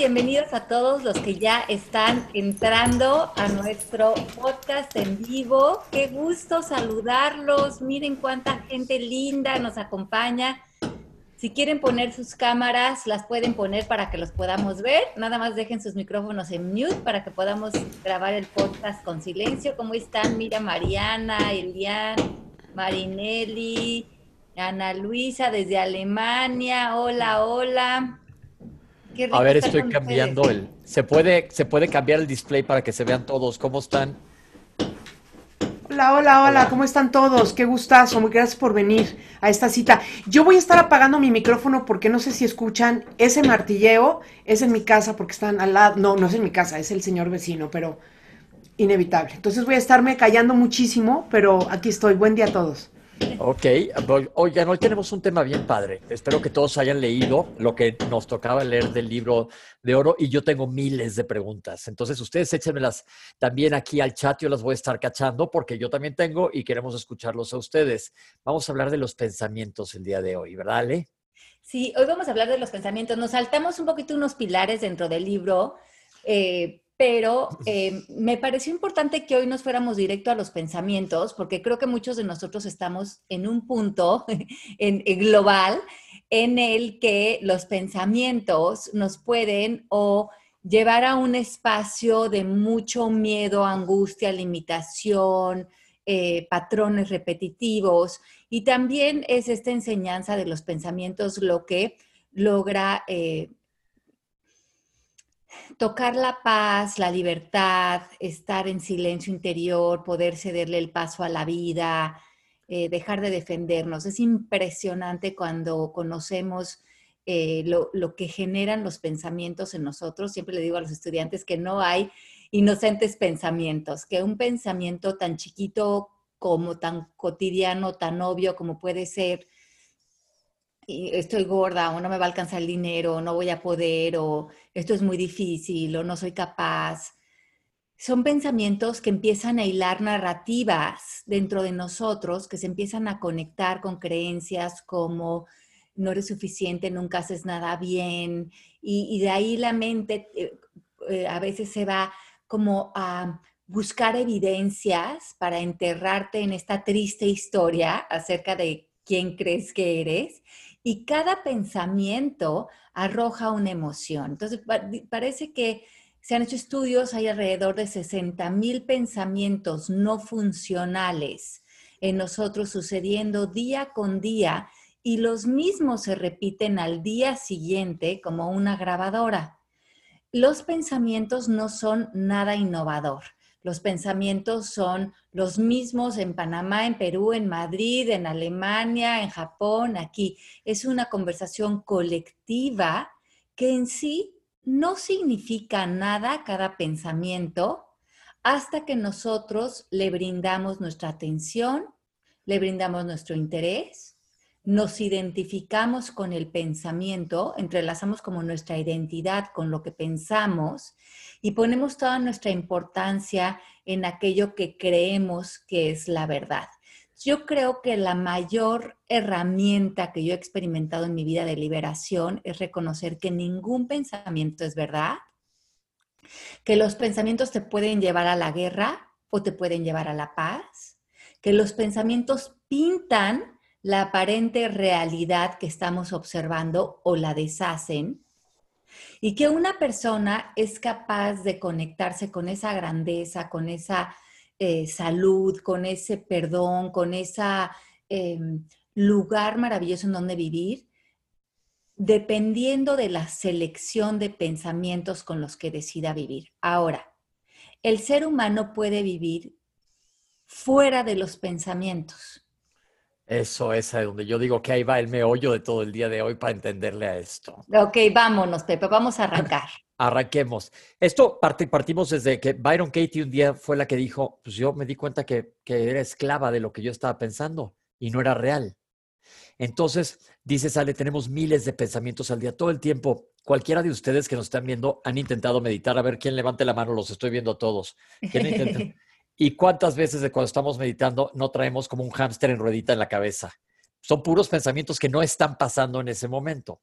Bienvenidos a todos los que ya están entrando a nuestro podcast en vivo. Qué gusto saludarlos. Miren cuánta gente linda nos acompaña. Si quieren poner sus cámaras, las pueden poner para que los podamos ver. Nada más dejen sus micrófonos en mute para que podamos grabar el podcast con silencio. ¿Cómo están? Mira, Mariana, Elian, Marinelli, Ana Luisa desde Alemania. Hola, hola. A ver, estoy cambiando el. ¿Se puede, ¿Se puede cambiar el display para que se vean todos? ¿Cómo están? Hola, hola, hola, ¿cómo están todos? Qué gustazo, muy gracias por venir a esta cita. Yo voy a estar apagando mi micrófono porque no sé si escuchan ese martilleo, es en mi casa porque están al lado, no, no es en mi casa, es el señor vecino, pero inevitable. Entonces voy a estarme callando muchísimo, pero aquí estoy. Buen día a todos. Ok, oigan, hoy tenemos un tema bien padre. Espero que todos hayan leído lo que nos tocaba leer del libro de oro y yo tengo miles de preguntas. Entonces ustedes échenmelas también aquí al chat, yo las voy a estar cachando porque yo también tengo y queremos escucharlos a ustedes. Vamos a hablar de los pensamientos el día de hoy, ¿verdad, Ale? Sí, hoy vamos a hablar de los pensamientos. Nos saltamos un poquito unos pilares dentro del libro. Eh, pero eh, me pareció importante que hoy nos fuéramos directo a los pensamientos, porque creo que muchos de nosotros estamos en un punto en, global en el que los pensamientos nos pueden o llevar a un espacio de mucho miedo, angustia, limitación, eh, patrones repetitivos. Y también es esta enseñanza de los pensamientos lo que logra eh, tocar la paz, la libertad, estar en silencio interior, poder cederle el paso a la vida, eh, dejar de defendernos. Es impresionante cuando conocemos eh, lo, lo, que generan los pensamientos en nosotros. Siempre le digo a los estudiantes que no hay inocentes pensamientos, que un pensamiento tan chiquito como tan cotidiano, tan obvio como puede ser, estoy gorda o no me va a alcanzar el dinero, o no voy a poder o esto es muy difícil o no soy capaz. Son pensamientos que empiezan a hilar narrativas dentro de nosotros, que se empiezan a conectar con creencias como no eres suficiente, nunca haces nada bien, y, de ahí la mente eh, eh, a veces se va como a buscar evidencias para enterrarte en esta triste historia acerca de quién crees que eres y cada pensamiento arroja una emoción. Entonces, parece que se han hecho estudios, hay alrededor de 60 mil pensamientos no funcionales en nosotros sucediendo día con día y los mismos se repiten al día siguiente como una grabadora. Los pensamientos no son nada innovador. Los pensamientos son los mismos en Panamá, en Perú, en Madrid, en Alemania, en Japón, aquí. Es una conversación colectiva que en sí no significa nada cada pensamiento hasta que nosotros le brindamos nuestra atención, le brindamos nuestro interés, nos identificamos con el pensamiento, entrelazamos como nuestra identidad con lo que pensamos y ponemos toda nuestra importancia en aquello que creemos que es la verdad. Yo creo que la mayor herramienta que yo he experimentado en mi vida de liberación es reconocer que ningún pensamiento es verdad, que los pensamientos te pueden llevar a la guerra o te pueden llevar a la paz, que los pensamientos pintan la aparente realidad que estamos observando o la deshacen y que una persona es capaz de conectarse con esa grandeza, con esa eh, salud, con ese perdón, con ese em, lugar maravilloso en donde vivir, dependiendo de la selección de pensamientos con los que decida vivir. Ahora, el ser humano puede vivir fuera de los pensamientos. Eso es donde yo digo que ahí va el meollo de todo el día de hoy para entenderle a esto. Ok, vámonos, Pepe, vamos a arrancar. Arranquemos. Esto partimos desde que Byron Katie un día fue la que dijo, pues yo me di cuenta que, que era esclava de lo que yo estaba pensando y no era real. Entonces, dice Sale, tenemos miles de pensamientos al día, todo el tiempo. Cualquiera de ustedes que nos están viendo han intentado meditar, a ver quién levante la mano, los estoy viendo a todos. ¿Quién ¿Y cuántas veces de cuando estamos meditando no traemos como un hámster en ruedita en la cabeza? Son puros pensamientos que no están pasando en ese momento.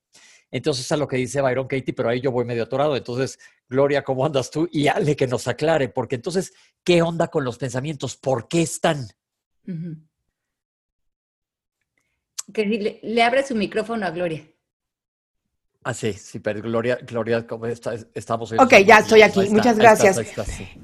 Entonces, es a lo que dice Byron Katie, pero ahí yo voy medio atorado. Entonces, Gloria, ¿cómo andas tú? Y Ale que nos aclare, porque entonces, ¿qué onda con los pensamientos? ¿Por qué están? Que le, le abre su micrófono a Gloria. Ah, sí, sí, pero Gloria, Gloria, ¿cómo está? estamos Ok, ya estoy aquí. Muchas gracias.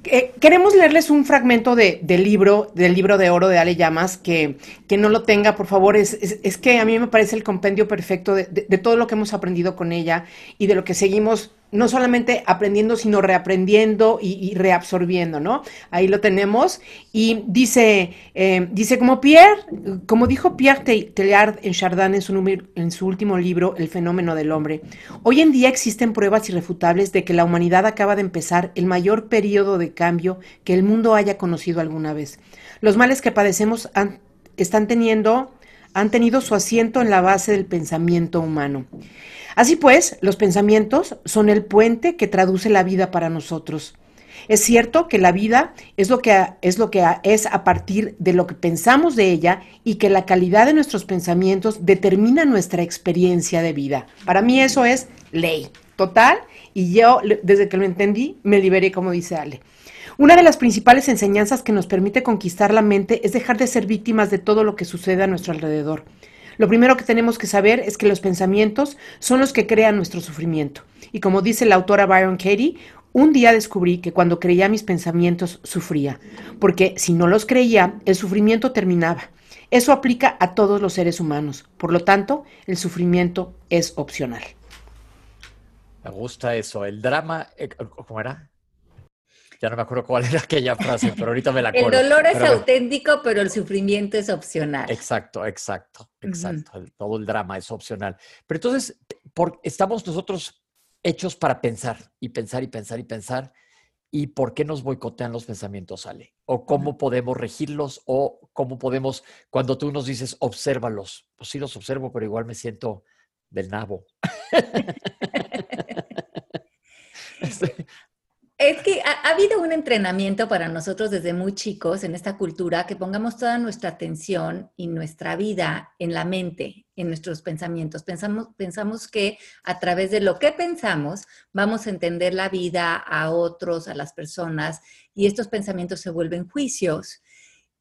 Eh, queremos leerles un fragmento de, del libro, del libro de oro de Ale Llamas, que, que no lo tenga, por favor. Es, es, que a mí me parece el compendio perfecto de, de todo lo que hemos aprendido con ella y de lo que seguimos no solamente aprendiendo, sino reaprendiendo y, reabsorbiendo, ¿no? Ahí lo tenemos. Y dice, eh, dice como Pierre, como dijo Pierre Teilhard en Chardin en su, en su último libro, El fenómeno del hombre, hoy en día existen pruebas irrefutables de que la humanidad acaba de empezar el mayor periodo de cambio que el mundo haya conocido alguna vez. Los males que padecemos están teniendo, han tenido su asiento en la base del pensamiento humano. Así pues, los pensamientos son el puente que traduce la vida para nosotros. Es cierto que la vida es lo que, es lo que es a partir de lo que pensamos de ella y que la calidad de nuestros pensamientos determina nuestra experiencia de vida. Para mí eso es ley total y yo desde que lo entendí me liberé como dice Ale. Una de las principales enseñanzas que nos permite conquistar la mente es dejar de ser víctimas de todo lo que sucede a nuestro alrededor. Lo primero que tenemos que saber es que los pensamientos son los que crean nuestro sufrimiento. Y como dice la autora Byron Katie, un día descubrí que cuando creía mis pensamientos sufría, porque si no los creía, el sufrimiento terminaba. Eso aplica a todos los seres humanos. Por lo tanto, el sufrimiento es opcional. Me gusta eso. El drama, eh, ¿cómo era? Ya no me acuerdo cuál era aquella frase, pero ahorita me la acuerdo. El dolor es auténtico, pero el sufrimiento es opcional. Exacto, exacto, exacto. todo el drama es opcional. Pero entonces, por, estamos nosotros hechos para pensar y pensar y pensar y pensar. ¿Y por qué nos boicotean los pensamientos, Ale? ¿O cómo podemos regirlos? ¿O cómo podemos, cuando tú nos dices, obsérvalos? Pues sí los observo, pero igual me siento del nabo. Este, es que ha, habido un entrenamiento para nosotros desde muy chicos en esta cultura que pongamos toda nuestra atención y nuestra vida en la mente, en nuestros pensamientos. Pensamos, pensamos que a través de lo que pensamos vamos a entender la vida a otros, a las personas, y estos pensamientos se vuelven juicios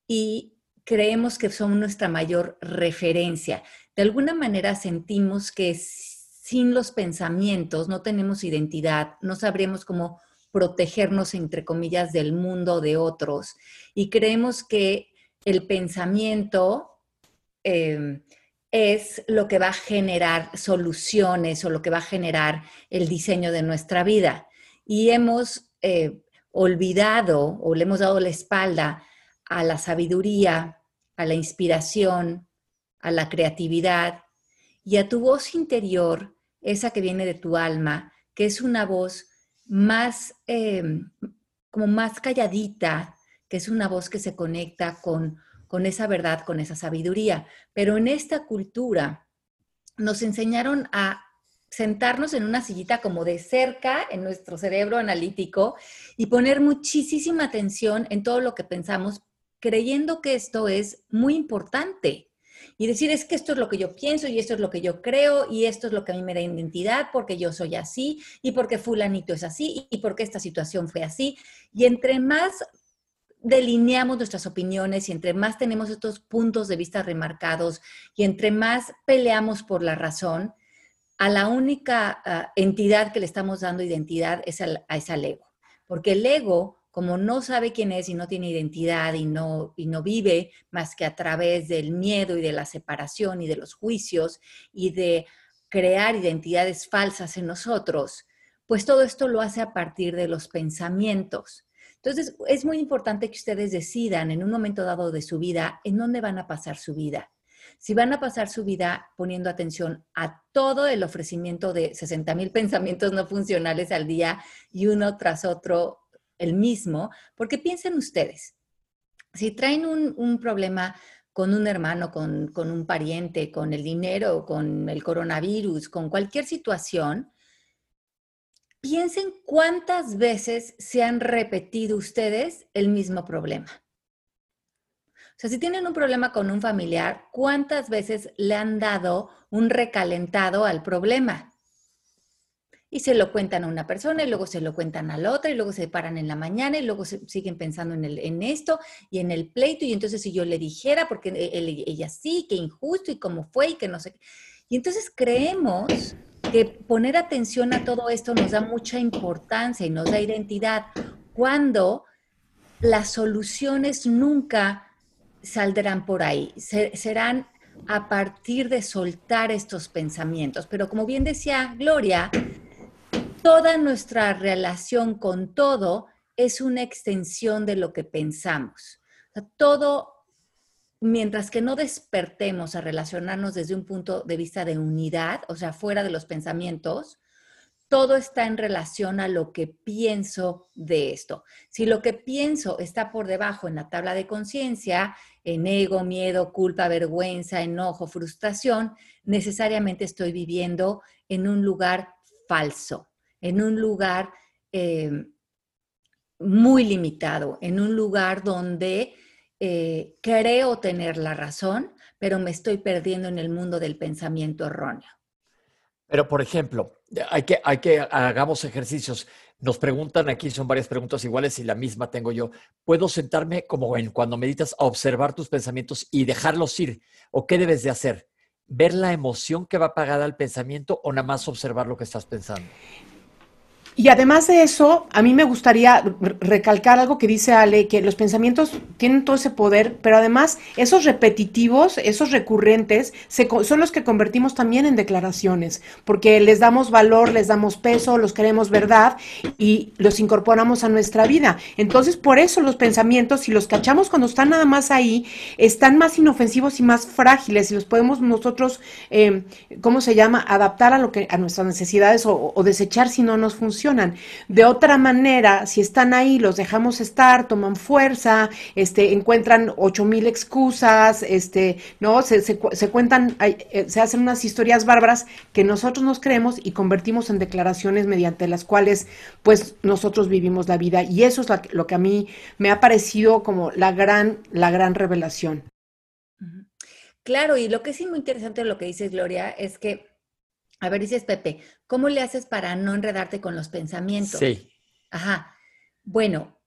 y creemos que son nuestra mayor referencia. De alguna manera sentimos que sin los pensamientos no tenemos identidad, no sabríamos cómo protegernos, entre comillas, del mundo de otros. Y creemos que el pensamiento em, es lo que va a generar soluciones o lo que va a generar el diseño de nuestra vida. Y hemos eh, olvidado o le hemos dado la espalda a la sabiduría, a la inspiración, a la creatividad y a tu voz interior, esa que viene de tu alma, que es una voz más, em, como más calladita, que es una voz que se conecta con, con esa verdad, con esa sabiduría. Pero en esta cultura nos enseñaron a sentarnos en una sillita como de cerca en nuestro cerebro analítico y poner muchísima atención en todo lo que pensamos, creyendo que esto es muy importante y decir es que esto es lo que yo pienso y esto es lo que yo creo y esto es lo que a mí me da identidad porque yo soy así y porque fulanito es así y porque esta situación fue así. Y entre más delineamos nuestras opiniones y entre más tenemos estos puntos de vista remarcados y entre más peleamos por la razón, a la única ah, entidad que le estamos dando identidad es al, es al ego. Porque el ego como no sabe quién es y no tiene identidad y no, y no vive más que a través del miedo y de la separación y de los juicios y de crear identidades falsas en nosotros, pues todo esto lo hace a partir de los pensamientos. Entonces, es muy importante que ustedes decidan en un momento dado de su vida en dónde van a pasar su vida. Si van a pasar su vida poniendo atención a todo el ofrecimiento de 60 mil pensamientos no funcionales al día y uno tras otro el mismo, porque piensen ustedes, si traen un, problema con un hermano, con, con, un pariente, con el dinero, con el coronavirus, con cualquier situación, piensen cuántas veces se han repetido ustedes el mismo problema. O sea, si tienen un problema con un familiar, ¿cuántas veces le han dado un recalentado al problema? Y se lo cuentan a una persona y luego se lo cuentan a la otra y luego se paran en la mañana y luego se siguen pensando en, el, en esto y en el pleito y entonces si yo le dijera, porque e, ella sí, que injusto y cómo fue y que no sé. Y entonces creemos que poner atención a todo esto nos da mucha importancia y nos da identidad, cuando las soluciones nunca saldrán por ahí, serán a partir de soltar estos pensamientos. Pero como bien decía Gloria, toda nuestra relación con todo es una extensión de lo que pensamos. todo, mientras que no despertemos a relacionarnos desde un punto de vista de unidad, o sea, fuera de los pensamientos, todo está en relación a lo que pienso de esto. Si lo que pienso está por debajo en la tabla de conciencia, en ego, miedo, culpa, vergüenza, enojo, frustración, necesariamente estoy viviendo en un lugar falso en un lugar eh, muy limitado, en un lugar donde eh, creo tener la razón, pero me estoy perdiendo en el mundo del pensamiento erróneo. Pero, por ejemplo, hay que, hay que hagamos ejercicios. Nos preguntan aquí, son varias preguntas iguales y la misma tengo yo. ¿Puedo sentarme como en cuando meditas a observar tus pensamientos y dejarlos ir? ¿O qué debes de hacer? ¿Ver la emoción que va pagada al pensamiento o nada más observar lo que estás pensando? Y además de eso, a mí me gustaría recalcar algo que dice Ale, que los pensamientos tienen todo ese poder, pero además esos repetitivos, esos recurrentes, son los que convertimos también en declaraciones, porque les damos valor, les damos peso, los queremos verdad y los incorporamos a nuestra vida. Entonces, por eso los pensamientos, si los cachamos cuando están nada más ahí, están más inofensivos y más frágiles y los podemos nosotros, eh, ¿cómo se llama?, adaptar a, lo que, a nuestras necesidades o, o desechar si no nos funciona. De otra manera, si están ahí, los dejamos estar, toman fuerza, este, encuentran ocho mil excusas, este, ¿no? Se, se, cuentan, eh, se hacen unas historias bárbaras que nosotros nos creemos y convertimos en declaraciones mediante las cuales, pues, nosotros vivimos la vida. Y eso es lo que a mí me ha parecido como la gran, la gran revelación. Claro, y lo que es muy interesante de lo que dices, Gloria, es que a ver, dices Pepe, ¿cómo le haces para no enredarte con los pensamientos? Sí. Ajá. Bueno,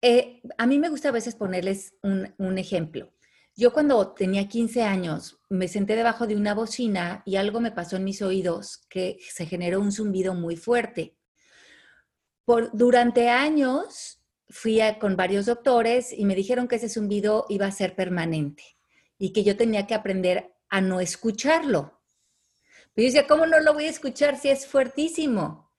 eh, a mí me gusta a veces ponerles un, un, ejemplo. Yo cuando tenía 15 años me senté debajo de una bocina y algo me pasó en mis oídos que se generó un zumbido muy fuerte. Por, durante años fui con varios doctores y me dijeron que ese zumbido iba a ser permanente y que yo tenía que aprender a no escucharlo. Pero yo decía, ¿cómo no lo voy a escuchar si es fuertísimo?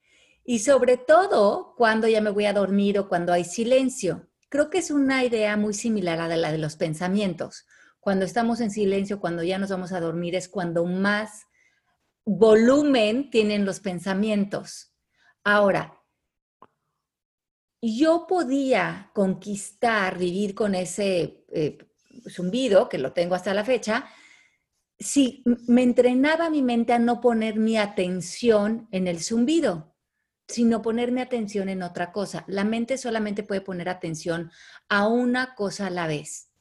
Y sobre todo cuando ya me voy a dormir o cuando hay silencio. Creo que es una idea muy similar a la de los pensamientos. Cuando estamos en silencio, cuando ya nos vamos a dormir, es cuando más volumen tienen los pensamientos. Ahora, yo podía conquistar, vivir con ese eh, zumbido, que lo tengo hasta la fecha, si me entrenaba mi mente a no poner mi atención en el zumbido, sino poner mi atención en otra cosa. La mente solamente puede poner atención a una cosa a la vez.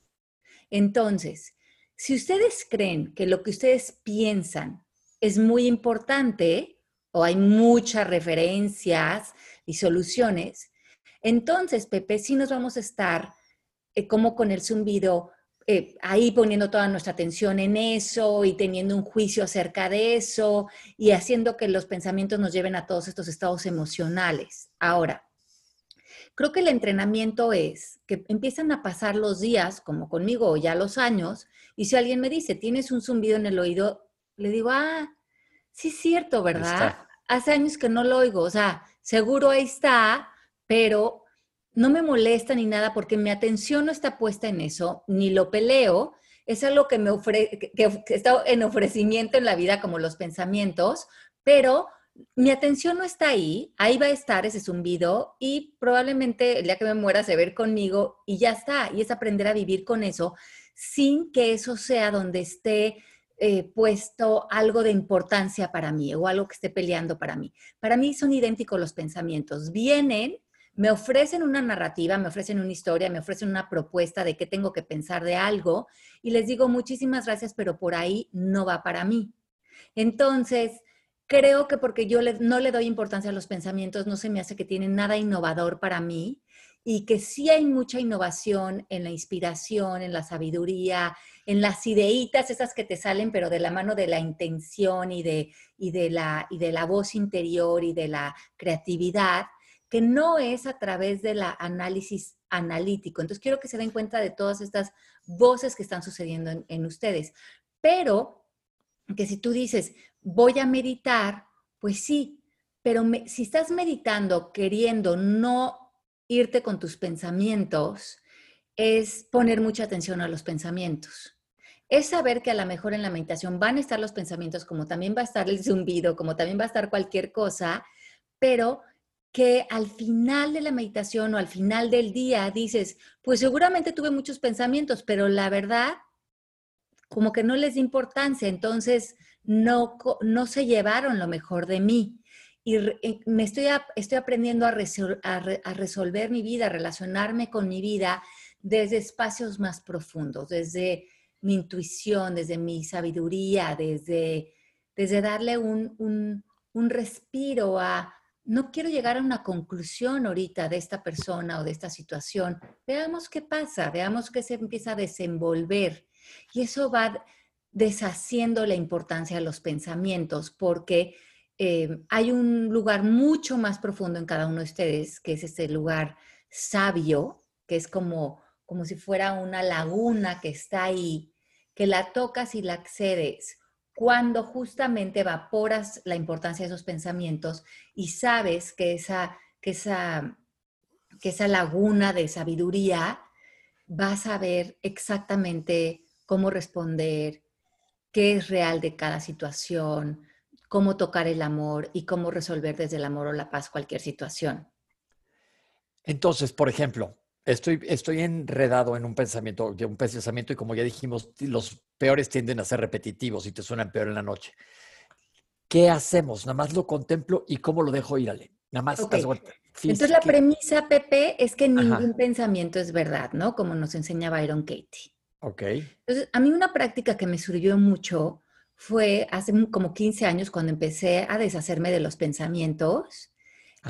Entonces, si ustedes creen que lo que ustedes piensan es muy importante o hay muchas referencias y soluciones, entonces, Pepe, sí nos vamos a estar eh, como con el zumbido eh, ahí poniendo toda nuestra atención en eso y teniendo un juicio acerca de eso y haciendo que los pensamientos nos lleven a todos estos estados emocionales. Ahora, creo que el entrenamiento es que empiezan a pasar los días, como conmigo, o ya los años, y si alguien me dice, tienes un zumbido en el oído, le digo, ah, sí es cierto, ¿verdad? Hace años que no lo oigo, o sea, seguro ahí está, pero no me molesta ni nada porque mi atención no está puesta en eso, ni lo peleo, es algo que me ofrece, que, está en ofrecimiento en la vida como los pensamientos, pero mi atención no está ahí, ahí va a estar ese zumbido y probablemente el día que me muera se ver conmigo y ya está, y es aprender a vivir con eso sin que eso sea donde esté eh, puesto algo de importancia para mí o algo que esté peleando para mí. Para mí son idénticos los pensamientos, vienen me ofrecen una narrativa, me ofrecen una historia, me ofrecen una propuesta de qué tengo que pensar de algo y les digo muchísimas gracias, pero por ahí no va para mí. Entonces, creo que porque yo no le doy importancia a los pensamientos, no se me hace que tienen nada innovador para mí y que sí hay mucha innovación en la inspiración, en la sabiduría, en las ideitas esas que te salen, pero de la mano de la intención y de, la voz interior y de la creatividad, que no es a través del análisis analítico. Entonces quiero que se den cuenta de todas estas voces que están sucediendo en, ustedes. Pero que si tú dices, voy a meditar, pues sí, pero si estás meditando queriendo no irte con tus pensamientos es poner mucha atención a los pensamientos. Es saber que a lo mejor en la meditación van a estar los pensamientos, como también va a estar el zumbido, como también va a estar cualquier cosa, pero que al final de la meditación o al final del día dices, pues seguramente tuve muchos pensamientos, pero la verdad, como que no les da importancia, entonces no, no se llevaron lo mejor de mí y eh, me estoy, estoy aprendiendo a, a, resolver mi vida, a relacionarme con mi vida desde espacios más profundos, desde mi intuición, desde mi sabiduría, desde, desde darle un, un, un respiro a, no quiero llegar a una conclusión ahorita de esta persona o de esta situación. Veamos qué pasa, veamos qué se empieza a desenvolver. Y eso va deshaciendo la importancia de los pensamientos, porque eh, hay un lugar mucho más profundo en cada uno de ustedes, que es ese lugar sabio, que es como, como si fuera una laguna que está ahí, que la tocas y la accedes cuando justamente evaporas la importancia de esos pensamientos y sabes que esa, que esa, que esa laguna de sabiduría vas a ver exactamente cómo responder, qué es real de cada situación, cómo tocar el amor y cómo resolver desde el amor o la paz cualquier situación. Entonces, por ejemplo, estoy, estoy enredado en un pensamiento, un pensamiento y como ya dijimos, los peores tienden a ser repetitivos y te suenan peor en la noche. ¿Qué hacemos? Nada más lo contemplo y cómo lo dejo ir, Ale. Nada más. Entonces la premisa, Pepe, es que ningún pensamiento es verdad, ¿no? Como nos enseña Byron Katie. Ok. Entonces, a mí una práctica que me sirvió mucho fue hace como 15 años cuando empecé a deshacerme de los pensamientos,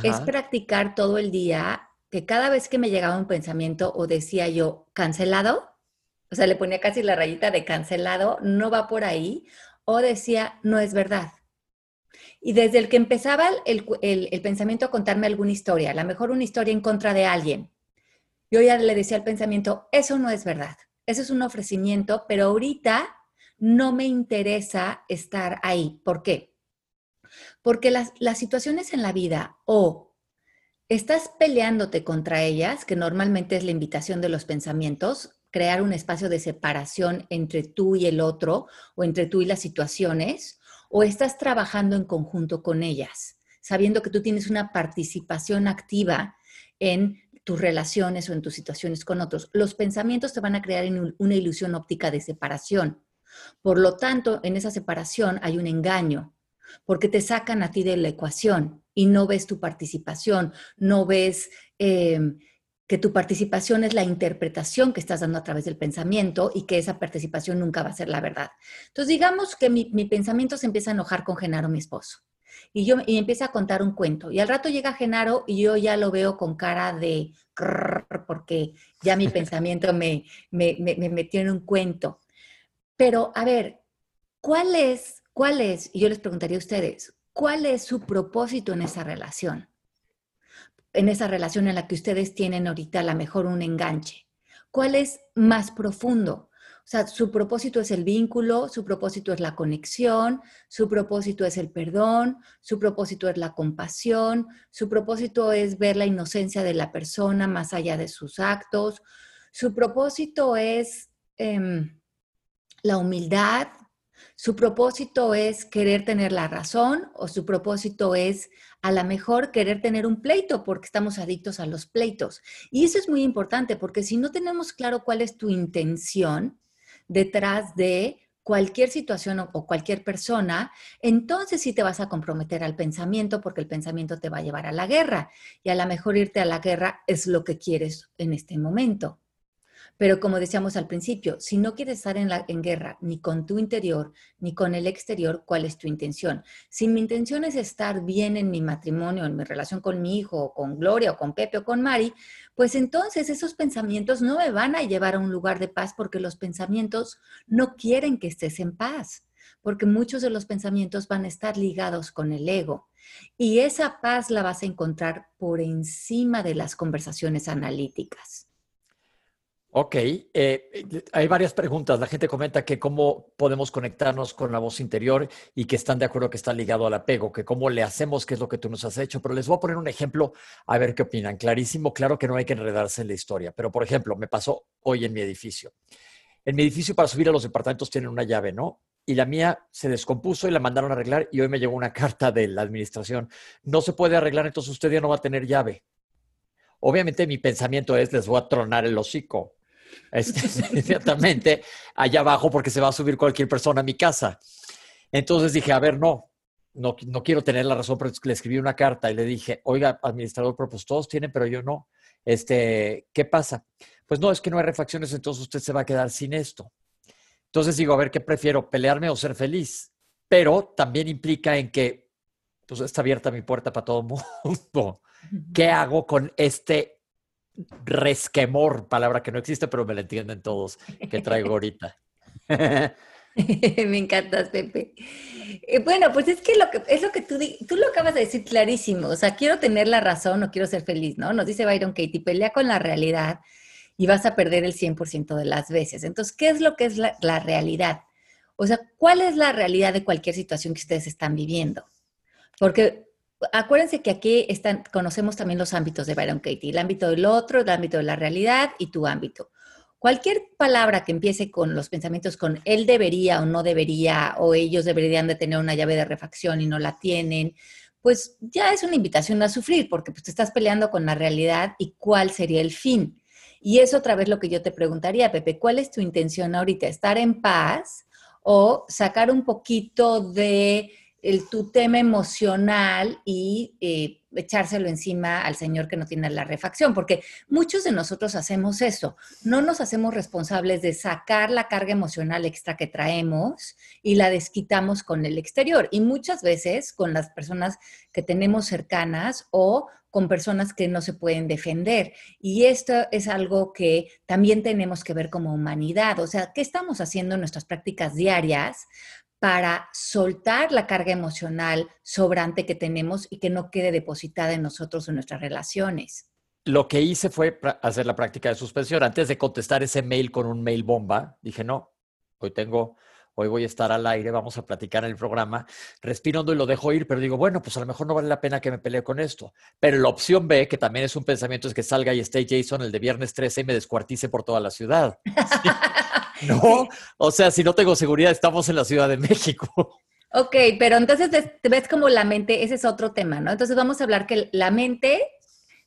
es practicar todo el día que cada vez que me llegaba un pensamiento o decía yo cancelado, o sea, le ponía casi la rayita de cancelado, no va por ahí, o decía no es verdad. Y desde el que empezaba el, el pensamiento a contarme alguna historia, a lo mejor una historia en contra de alguien, yo ya le decía al pensamiento, eso no es verdad, eso es un ofrecimiento, pero ahorita no me interesa estar ahí. ¿Por qué? Porque las, situaciones en la vida o estás peleándote contra ellas, que normalmente es la invitación de los pensamientos, crear un espacio de separación entre tú y el otro o entre tú y las situaciones, o estás trabajando en conjunto con ellas, sabiendo que tú tienes una participación activa en tus relaciones o en tus situaciones con otros. Los pensamientos te van a crear una ilusión óptica de separación. Por lo tanto, en esa separación hay un engaño, porque te sacan a ti de la ecuación y no ves tu participación, no ves em, que tu participación es la interpretación que estás dando a través del pensamiento y que esa participación nunca va a ser la verdad. Entonces, digamos que mi, pensamiento se empieza a enojar con Genaro, mi esposo. Y yo y empieza a contar un cuento. Y al rato llega Genaro y yo ya lo veo con cara de porque ya mi pensamiento me, me, me metió en un cuento. Pero, a ver, ¿cuál es, cuál es, y yo les preguntaría a ustedes, cuál es su propósito en esa relación? En esa relación en la que ustedes tienen ahorita a lo mejor un enganche. ¿Cuál es más profundo? O sea, su propósito es el vínculo, su propósito es la conexión, su propósito es el perdón, su propósito es la compasión, su propósito es ver la inocencia de la persona más allá de sus actos, su propósito es em, la humildad, su propósito es querer tener la razón o su propósito es a lo mejor querer tener un pleito porque estamos adictos a los pleitos. Y eso es muy importante porque si no tenemos claro cuál es tu intención detrás de cualquier situación o, cualquier persona, entonces sí te vas a comprometer al pensamiento porque el pensamiento te va a llevar a la guerra y a lo mejor irte a la guerra es lo que quieres en este momento. Pero como decíamos al principio, si no quieres estar en, la, guerra ni con tu interior ni con el exterior, ¿cuál es tu intención? Si mi intención es estar bien en mi matrimonio, en mi relación con mi hijo, o con Gloria, o con Pepe, o con Mari, pues entonces esos pensamientos no me van a llevar a un lugar de paz porque los pensamientos no quieren que estés en paz, porque muchos de los pensamientos van a estar ligados con el ego. Y esa paz la vas a encontrar por encima de las conversaciones analíticas. Ok, eh, hay varias preguntas. La gente comenta que cómo podemos conectarnos con la voz interior y que están de acuerdo que está ligado al apego, que cómo le hacemos, qué es lo que tú nos has hecho. Pero les voy a poner un ejemplo a ver qué opinan. Clarísimo, claro que no hay que enredarse en la historia, pero por ejemplo, me pasó hoy en mi edificio. En mi edificio para subir a los departamentos tienen una llave, ¿no? Y la mía se descompuso y la mandaron a arreglar y hoy me llegó una carta de la administración. No se puede arreglar, entonces usted ya no va a tener llave. Obviamente mi pensamiento es, les voy a tronar el hocico inmediatamente allá abajo porque se va a subir cualquier persona a mi casa. Entonces dije, a ver, no, no, no quiero tener la razón, pero le escribí una carta y le dije, oiga, administrador, pues todos tienen, pero yo no. Este, ¿qué pasa? Pues no, es que no hay refacciones, entonces usted se va a quedar sin esto. Entonces digo, a ver, ¿qué prefiero? ¿Pelearme o ser feliz? Pero también implica en que, pues está abierta mi puerta para todo el mundo. ¿Qué hago con este resquemor, palabra que no existe, pero me la entienden todos, que traigo ahorita. me encantas, Pepe. Eh, bueno, pues es que, lo que es lo que tú, tú lo acabas de decir clarísimo. O sea, quiero tener la razón o quiero ser feliz, ¿no? Nos dice Byron Katie, pelea con la realidad y vas a perder el 100% de las veces. Entonces, ¿qué es lo que es la, la realidad? O sea, ¿cuál es la realidad de cualquier situación que ustedes están viviendo? Porque acuérdense que aquí están, conocemos también los ámbitos de Byron Katie, el ámbito del otro, el ámbito de la realidad y tu ámbito. Cualquier palabra que empiece con los pensamientos con él debería o no debería, o ellos deberían de tener una llave de refacción y no la tienen, pues ya es una invitación a sufrir, porque pues te estás peleando con la realidad y cuál sería el fin. Y es otra vez lo que yo te preguntaría, Pepe, ¿cuál es tu intención ahorita? ¿Estar en paz o sacar un poquito de el, tu tema emocional y eh, echárselo encima al Señor que no tiene la refacción, porque muchos de nosotros hacemos eso, no nos hacemos responsables de sacar la carga emocional extra que traemos y la desquitamos con el exterior. Y muchas veces con las personas que tenemos cercanas o con personas que no se pueden defender. Y esto es algo que también tenemos que ver como humanidad, o sea, ¿qué estamos haciendo en nuestras prácticas diarias para soltar la carga emocional sobrante que tenemos y que no quede depositada en nosotros o en nuestras relaciones. Lo que hice fue hacer la práctica de suspensión. Antes de contestar ese mail con un mail bomba, dije, no, hoy tengo, hoy voy a estar al aire, vamos a platicar en el programa, respirando y lo dejo ir, pero digo, bueno, pues a lo mejor no vale la pena que me pelee con esto. Pero la opción B, que también es un pensamiento, es que salga y esté Jason el de viernes 13 y me descuartice por toda la ciudad. No, o sea, si no tengo seguridad, estamos en la Ciudad de México. Ok, pero entonces te ves como la mente, ese es otro tema, ¿no? Entonces vamos a hablar que la mente,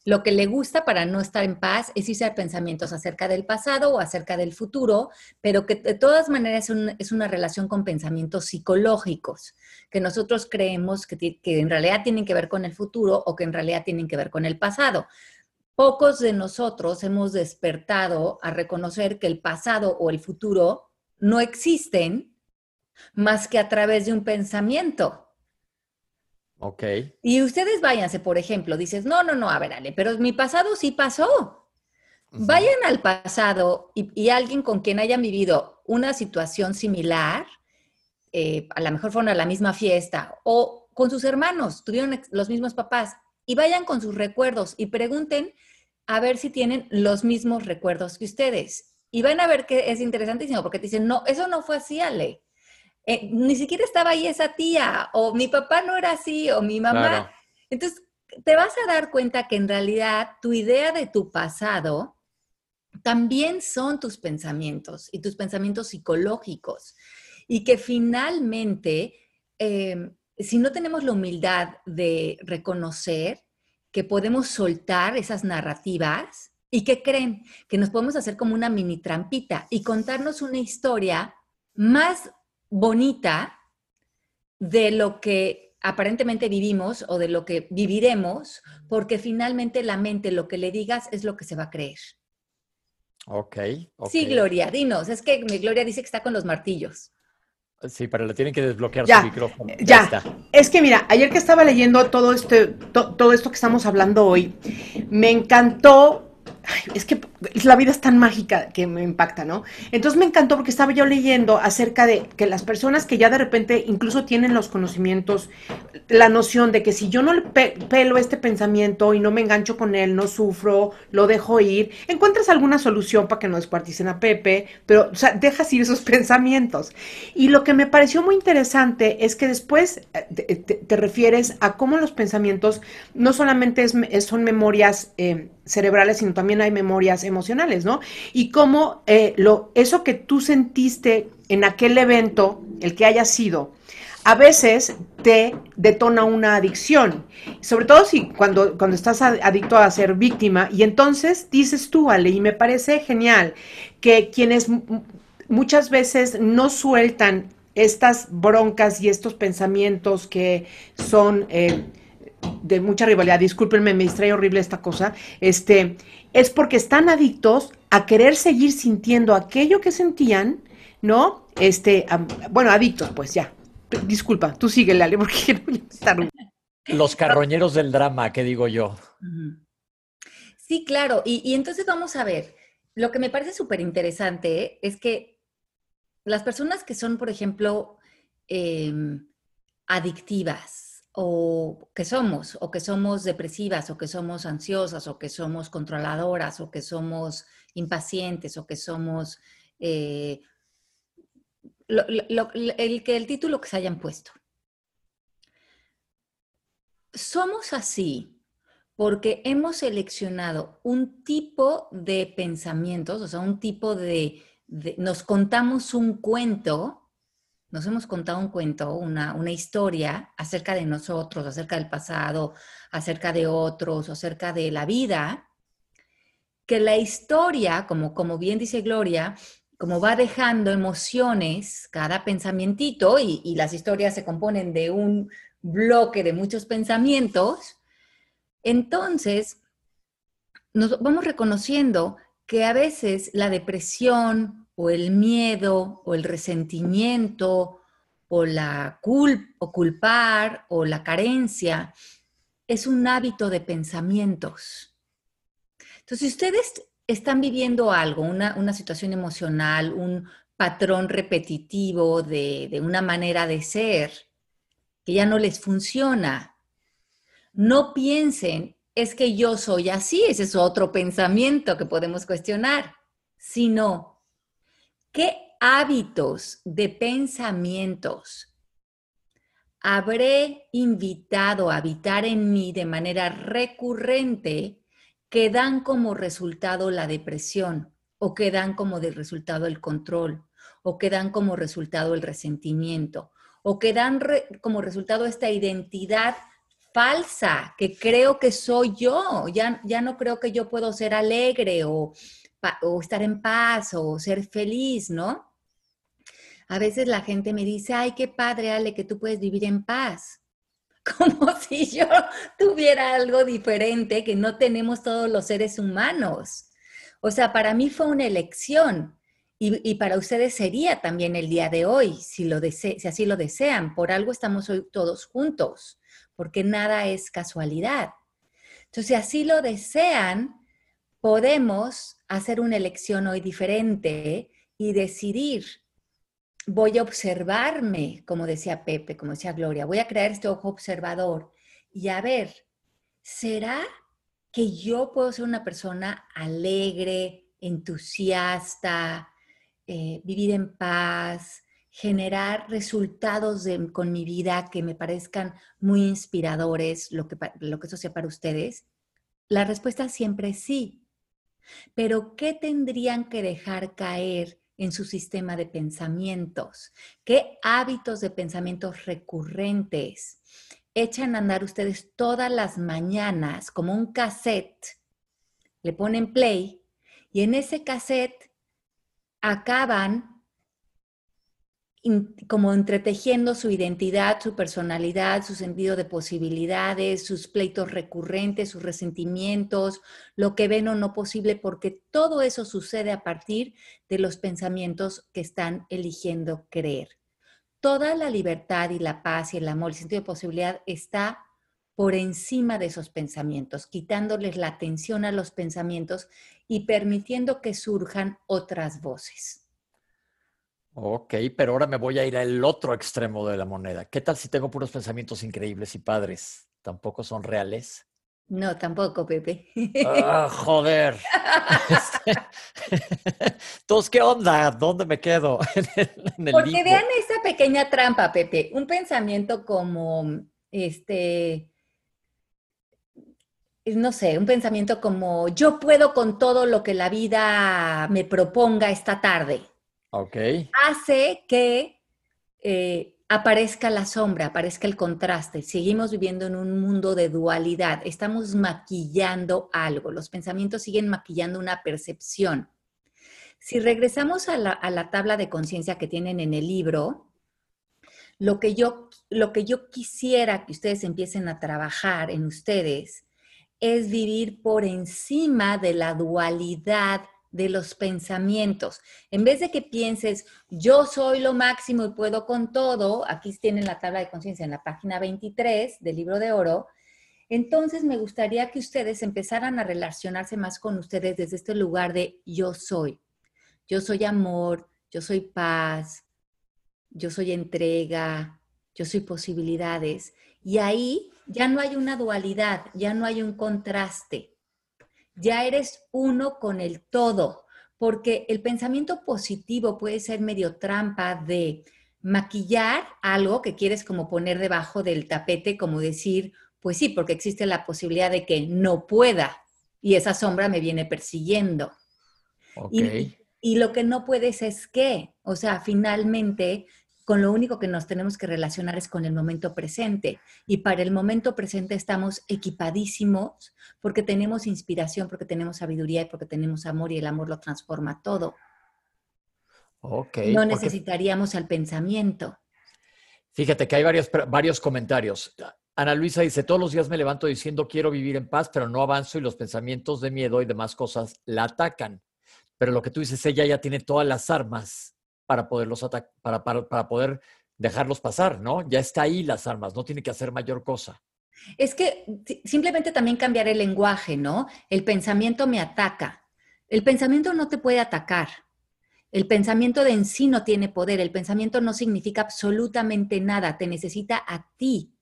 lo que le gusta para no estar en paz es irse a pensamientos acerca del pasado o acerca del futuro, pero que de todas maneras es, una relación con pensamientos psicológicos, que nosotros creemos que, que en realidad tienen que ver con el futuro o que en realidad tienen que ver con el pasado. Pocos de nosotros hemos despertado a reconocer que el pasado o el futuro no existen más que a través de un pensamiento. Ok. Y ustedes váyanse, por ejemplo, dices, no, no, no, a ver, Ale, pero mi pasado sí pasó. Vayan al pasado y, alguien con quien hayan vivido una situación similar, eh, a lo mejor fueron a la misma fiesta o con sus hermanos, tuvieron los mismos papás, y vayan con sus recuerdos y pregunten a ver si tienen los mismos recuerdos que ustedes. Y van a ver que es interesantísimo porque te dicen, no, eso no fue así, Ale. Eh, ni siquiera estaba ahí esa tía, o mi papá no era así, o mi mamá. Entonces, te vas a dar cuenta que en realidad tu idea de tu pasado también son tus pensamientos y tus pensamientos psicológicos. Y que finalmente eh, si no tenemos la humildad de reconocer que podemos soltar esas narrativas y que creen que nos podemos hacer como una mini trampita y contarnos una historia más bonita de lo que aparentemente vivimos o de lo que viviremos, porque finalmente la mente lo que le digas es lo que se va a creer. Ok. Sí, Gloria, dinos. Es que mi Gloria dice que está con los martillos. Sí, pero le tienen que desbloquear Ya, su micrófono. Ya, está. es que mira, ayer que estaba leyendo todo este, to- todo esto que estamos hablando hoy, me encantó. ay, es que la vida es tan mágica que me impacta, ¿no? Entonces me encantó porque estaba yo leyendo acerca de que las personas que ya de repente incluso tienen los conocimientos, la noción de que si yo no le pe- pelo este pensamiento y no me engancho con él, no sufro, lo dejo ir, encuentras alguna solución para que no descuarticen a Pepe, pero dejas ir esos pensamientos. Y lo que me pareció muy interesante es que después eh, te, refieres a cómo los pensamientos no solamente son memorias eh, cerebrales, sino también hay memorias emocionales, ¿no? Y cómo eh, lo, eso que tú sentiste en aquel evento, el que haya sido, a veces te detona una adicción, sobre todo si cuando, cuando estás adicto a ser víctima, y entonces dices tú, Ale, y me parece genial que quienes muchas veces no sueltan estas broncas y estos pensamientos que son eh, de mucha rivalidad, discúlpenme, me distrae horrible esta cosa, este, es porque están adictos a querer seguir sintiendo aquello que sentían, ¿no? Este, bueno, adictos, pues ya. Disculpa, tú sigue, Ale, porque quiero ya estar- Los carroñeros del drama, ¿qué digo yo? Sí, claro. Y, y entonces vamos a ver, lo que me parece súper interesante es que las personas que son, por ejemplo, em, adictivas o que somos, o que somos depresivas, o que somos ansiosas, o que somos controladoras, o que somos impacientes, o que somos eh, lo- el, título que se hayan puesto. Somos así porque hemos seleccionado un tipo de pensamientos, o sea, un tipo de- nos contamos un cuento, nos hemos contado un cuento, una, una historia acerca de nosotros, acerca del pasado, acerca de otros, acerca de la vida, que la historia, como, como bien dice Gloria, como va dejando emociones, cada pensamientito, y, y las historias se componen de un bloque de muchos pensamientos, entonces nos vamos reconociendo que a veces la depresión o el miedo o el resentimiento o la cul o culpar o la carencia es un hábito de pensamientos. Entonces, si ustedes están viviendo algo, una, una situación emocional, un patrón repetitivo de, de una manera de ser que ya no les funciona, no piensen, es que yo soy así, ese es otro pensamiento que podemos cuestionar, sino, ¿qué hábitos de pensamientos habré invitado a habitar en mí de manera recurrente que dan como resultado la depresión o que dan como resultado el control o que dan como resultado el resentimiento o que dan como resultado esta identidad falsa que creo que soy yo, ya, ya no creo que yo puedo ser alegre o, o estar en paz o ser feliz, ¿no? A veces la gente me dice, ay, qué padre, Ale, que tú puedes vivir en paz. Como si yo tuviera algo diferente que no tenemos todos los seres humanos. O sea, para mí fue una elección y, y para ustedes sería también el día de hoy, si, lo dese- si así lo desean. Por algo estamos hoy todos juntos, porque nada es casualidad. Entonces, si así lo desean, podemos hacer una elección hoy diferente y decidir voy a observarme, como decía Pepe, como decía Gloria, voy a crear este ojo observador y a ver, ¿será que yo puedo ser una persona alegre, entusiasta, eh, vivir en paz, generar resultados con mi vida que me parezcan muy inspiradores, lo que, lo que eso sea para ustedes? La respuesta siempre es sí. Pero ¿qué tendrían que dejar caer en su sistema de pensamientos? ¿Qué hábitos de pensamientos recurrentes echan a andar ustedes todas las mañanas como un cassette? Le ponen play y en ese cassette acaban como entretejiendo su identidad, su personalidad, su sentido de posibilidades, sus pleitos recurrentes, sus resentimientos, lo que ven o no posible, porque todo eso sucede a partir de los pensamientos que están eligiendo creer. Toda la libertad y la paz y el amor, el sentido de posibilidad está por encima de esos pensamientos, quitándoles la atención a los pensamientos y permitiendo que surjan otras voces. Ok, pero ahora me voy a ir al otro extremo de la moneda. ¿Qué tal si tengo puros pensamientos increíbles y padres? ¿Tampoco son reales? No, tampoco, Pepe. Ah, joder. Entonces, ¿qué onda? ¿Dónde me quedo? Porque vean esa pequeña trampa, Pepe. Un pensamiento como, este, no sé, un pensamiento como, yo puedo con todo lo que la vida me proponga esta tarde hace que eh, aparezca la sombra, aparezca el contraste. Seguimos viviendo en un mundo de dualidad. Estamos maquillando algo. Los pensamientos siguen maquillando una percepción. Si regresamos a la, tabla de conciencia que tienen en el libro, lo que, yo, lo que yo quisiera que ustedes empiecen a trabajar en ustedes es vivir por encima de la dualidad de los pensamientos. En vez de que pienses, yo soy lo máximo y puedo con todo, aquí tienen la tabla de conciencia en la página 23 del libro de oro, entonces me gustaría que ustedes empezaran a relacionarse más con ustedes desde este lugar de yo soy. Yo soy amor, yo soy paz, yo soy entrega, yo soy posibilidades. Y ahí ya no hay una dualidad, ya no hay un contraste ya eres uno con el todo, porque el pensamiento positivo puede ser medio trampa de maquillar algo que quieres como poner debajo del tapete, como decir, pues sí, porque existe la posibilidad de que no pueda y esa sombra me viene persiguiendo. Y, y, lo que no puedes es que, o sea, finalmente con lo único que nos tenemos que relacionar es con el momento presente. Y para el momento presente estamos equipadísimos porque tenemos inspiración, porque tenemos sabiduría y porque tenemos amor y el amor lo transforma todo. Okay, no necesitaríamos al pensamiento. Fíjate que hay varios, varios comentarios. Ana Luisa dice, todos los días me levanto diciendo quiero vivir en paz, pero no avanzo y los pensamientos de miedo y demás cosas la atacan. Pero lo que tú dices, ella ya tiene todas las armas para poderlos para, para, para poder dejarlos pasar, ¿no? Ya está ahí las armas, no tiene que hacer mayor cosa. Es que simplemente también cambiar el lenguaje, ¿no? El pensamiento me ataca. El pensamiento no te puede atacar. El pensamiento de en sí no tiene poder. El pensamiento no significa absolutamente nada. Te necesita a ti.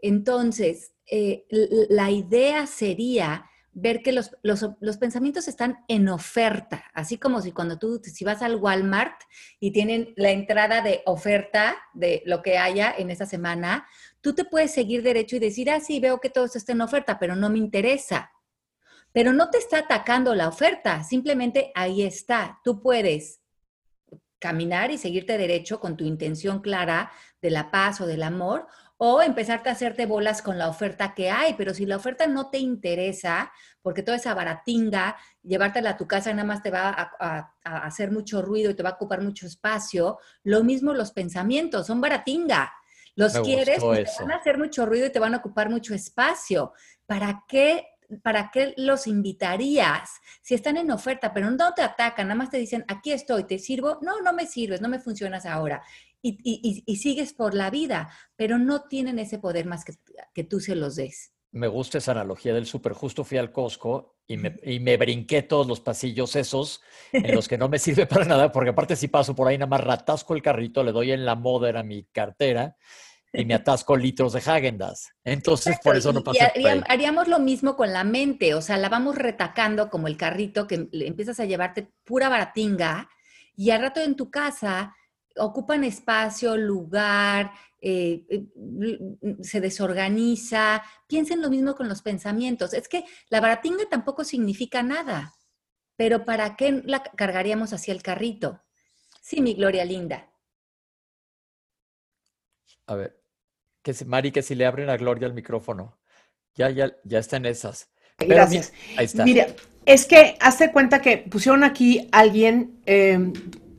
Entonces, eh, la idea sería ver que los, los, pensamientos están en oferta, así como si cuando tú, si vas al Walmart y tienen la entrada de oferta de lo que haya en esa semana, tú te puedes seguir derecho y decir, ah, sí, veo que todo esto está en oferta, pero no me interesa. Pero no te está atacando la oferta, simplemente ahí está. Tú puedes caminar y seguirte derecho con tu intención clara de la paz o del amor, o empezarte a hacerte bolas con la oferta que hay, pero si la oferta no te interesa, porque toda esa baratinga, llevártela a tu casa nada más te va a, hacer mucho ruido y te va a ocupar mucho espacio, lo mismo los pensamientos, son baratinga. Los quieres, te van a hacer mucho ruido y te van a ocupar mucho espacio. ¿Para qué ¿para qué los invitarías si están en oferta, pero no te atacan, nada más te dicen, aquí estoy, te sirvo? No, no me sirves, no me funcionas ahora y, sigues por la vida, pero no tienen ese poder más que, que tú se los des. Me gusta esa analogía del súper. Justo fui al Costco y me, y me, brinqué todos los pasillos esos en los que no me sirve para nada, porque aparte si paso por ahí nada más ratasco el carrito, le doy en la moda a mi cartera y me atasco litros de Häagen-Dazs. Entonces, por eso no pasa. haríamos lo mismo con la mente, o sea, la vamos retacando como el carrito que empiezas a llevarte pura baratinga y al rato en tu casa ocupan espacio, lugar, eh, eh, se desorganiza. Piensen lo mismo con los pensamientos. Es que la baratinga tampoco significa nada, pero ¿para qué la cargaríamos hacia el carrito? Sí, mi gloria linda. A ver, que Mari, que si le abren a Gloria el micrófono. Ya, ya, ya está en esas. Gracias. ahí está. Mira, es que hace cuenta que pusieron aquí alguien, eh,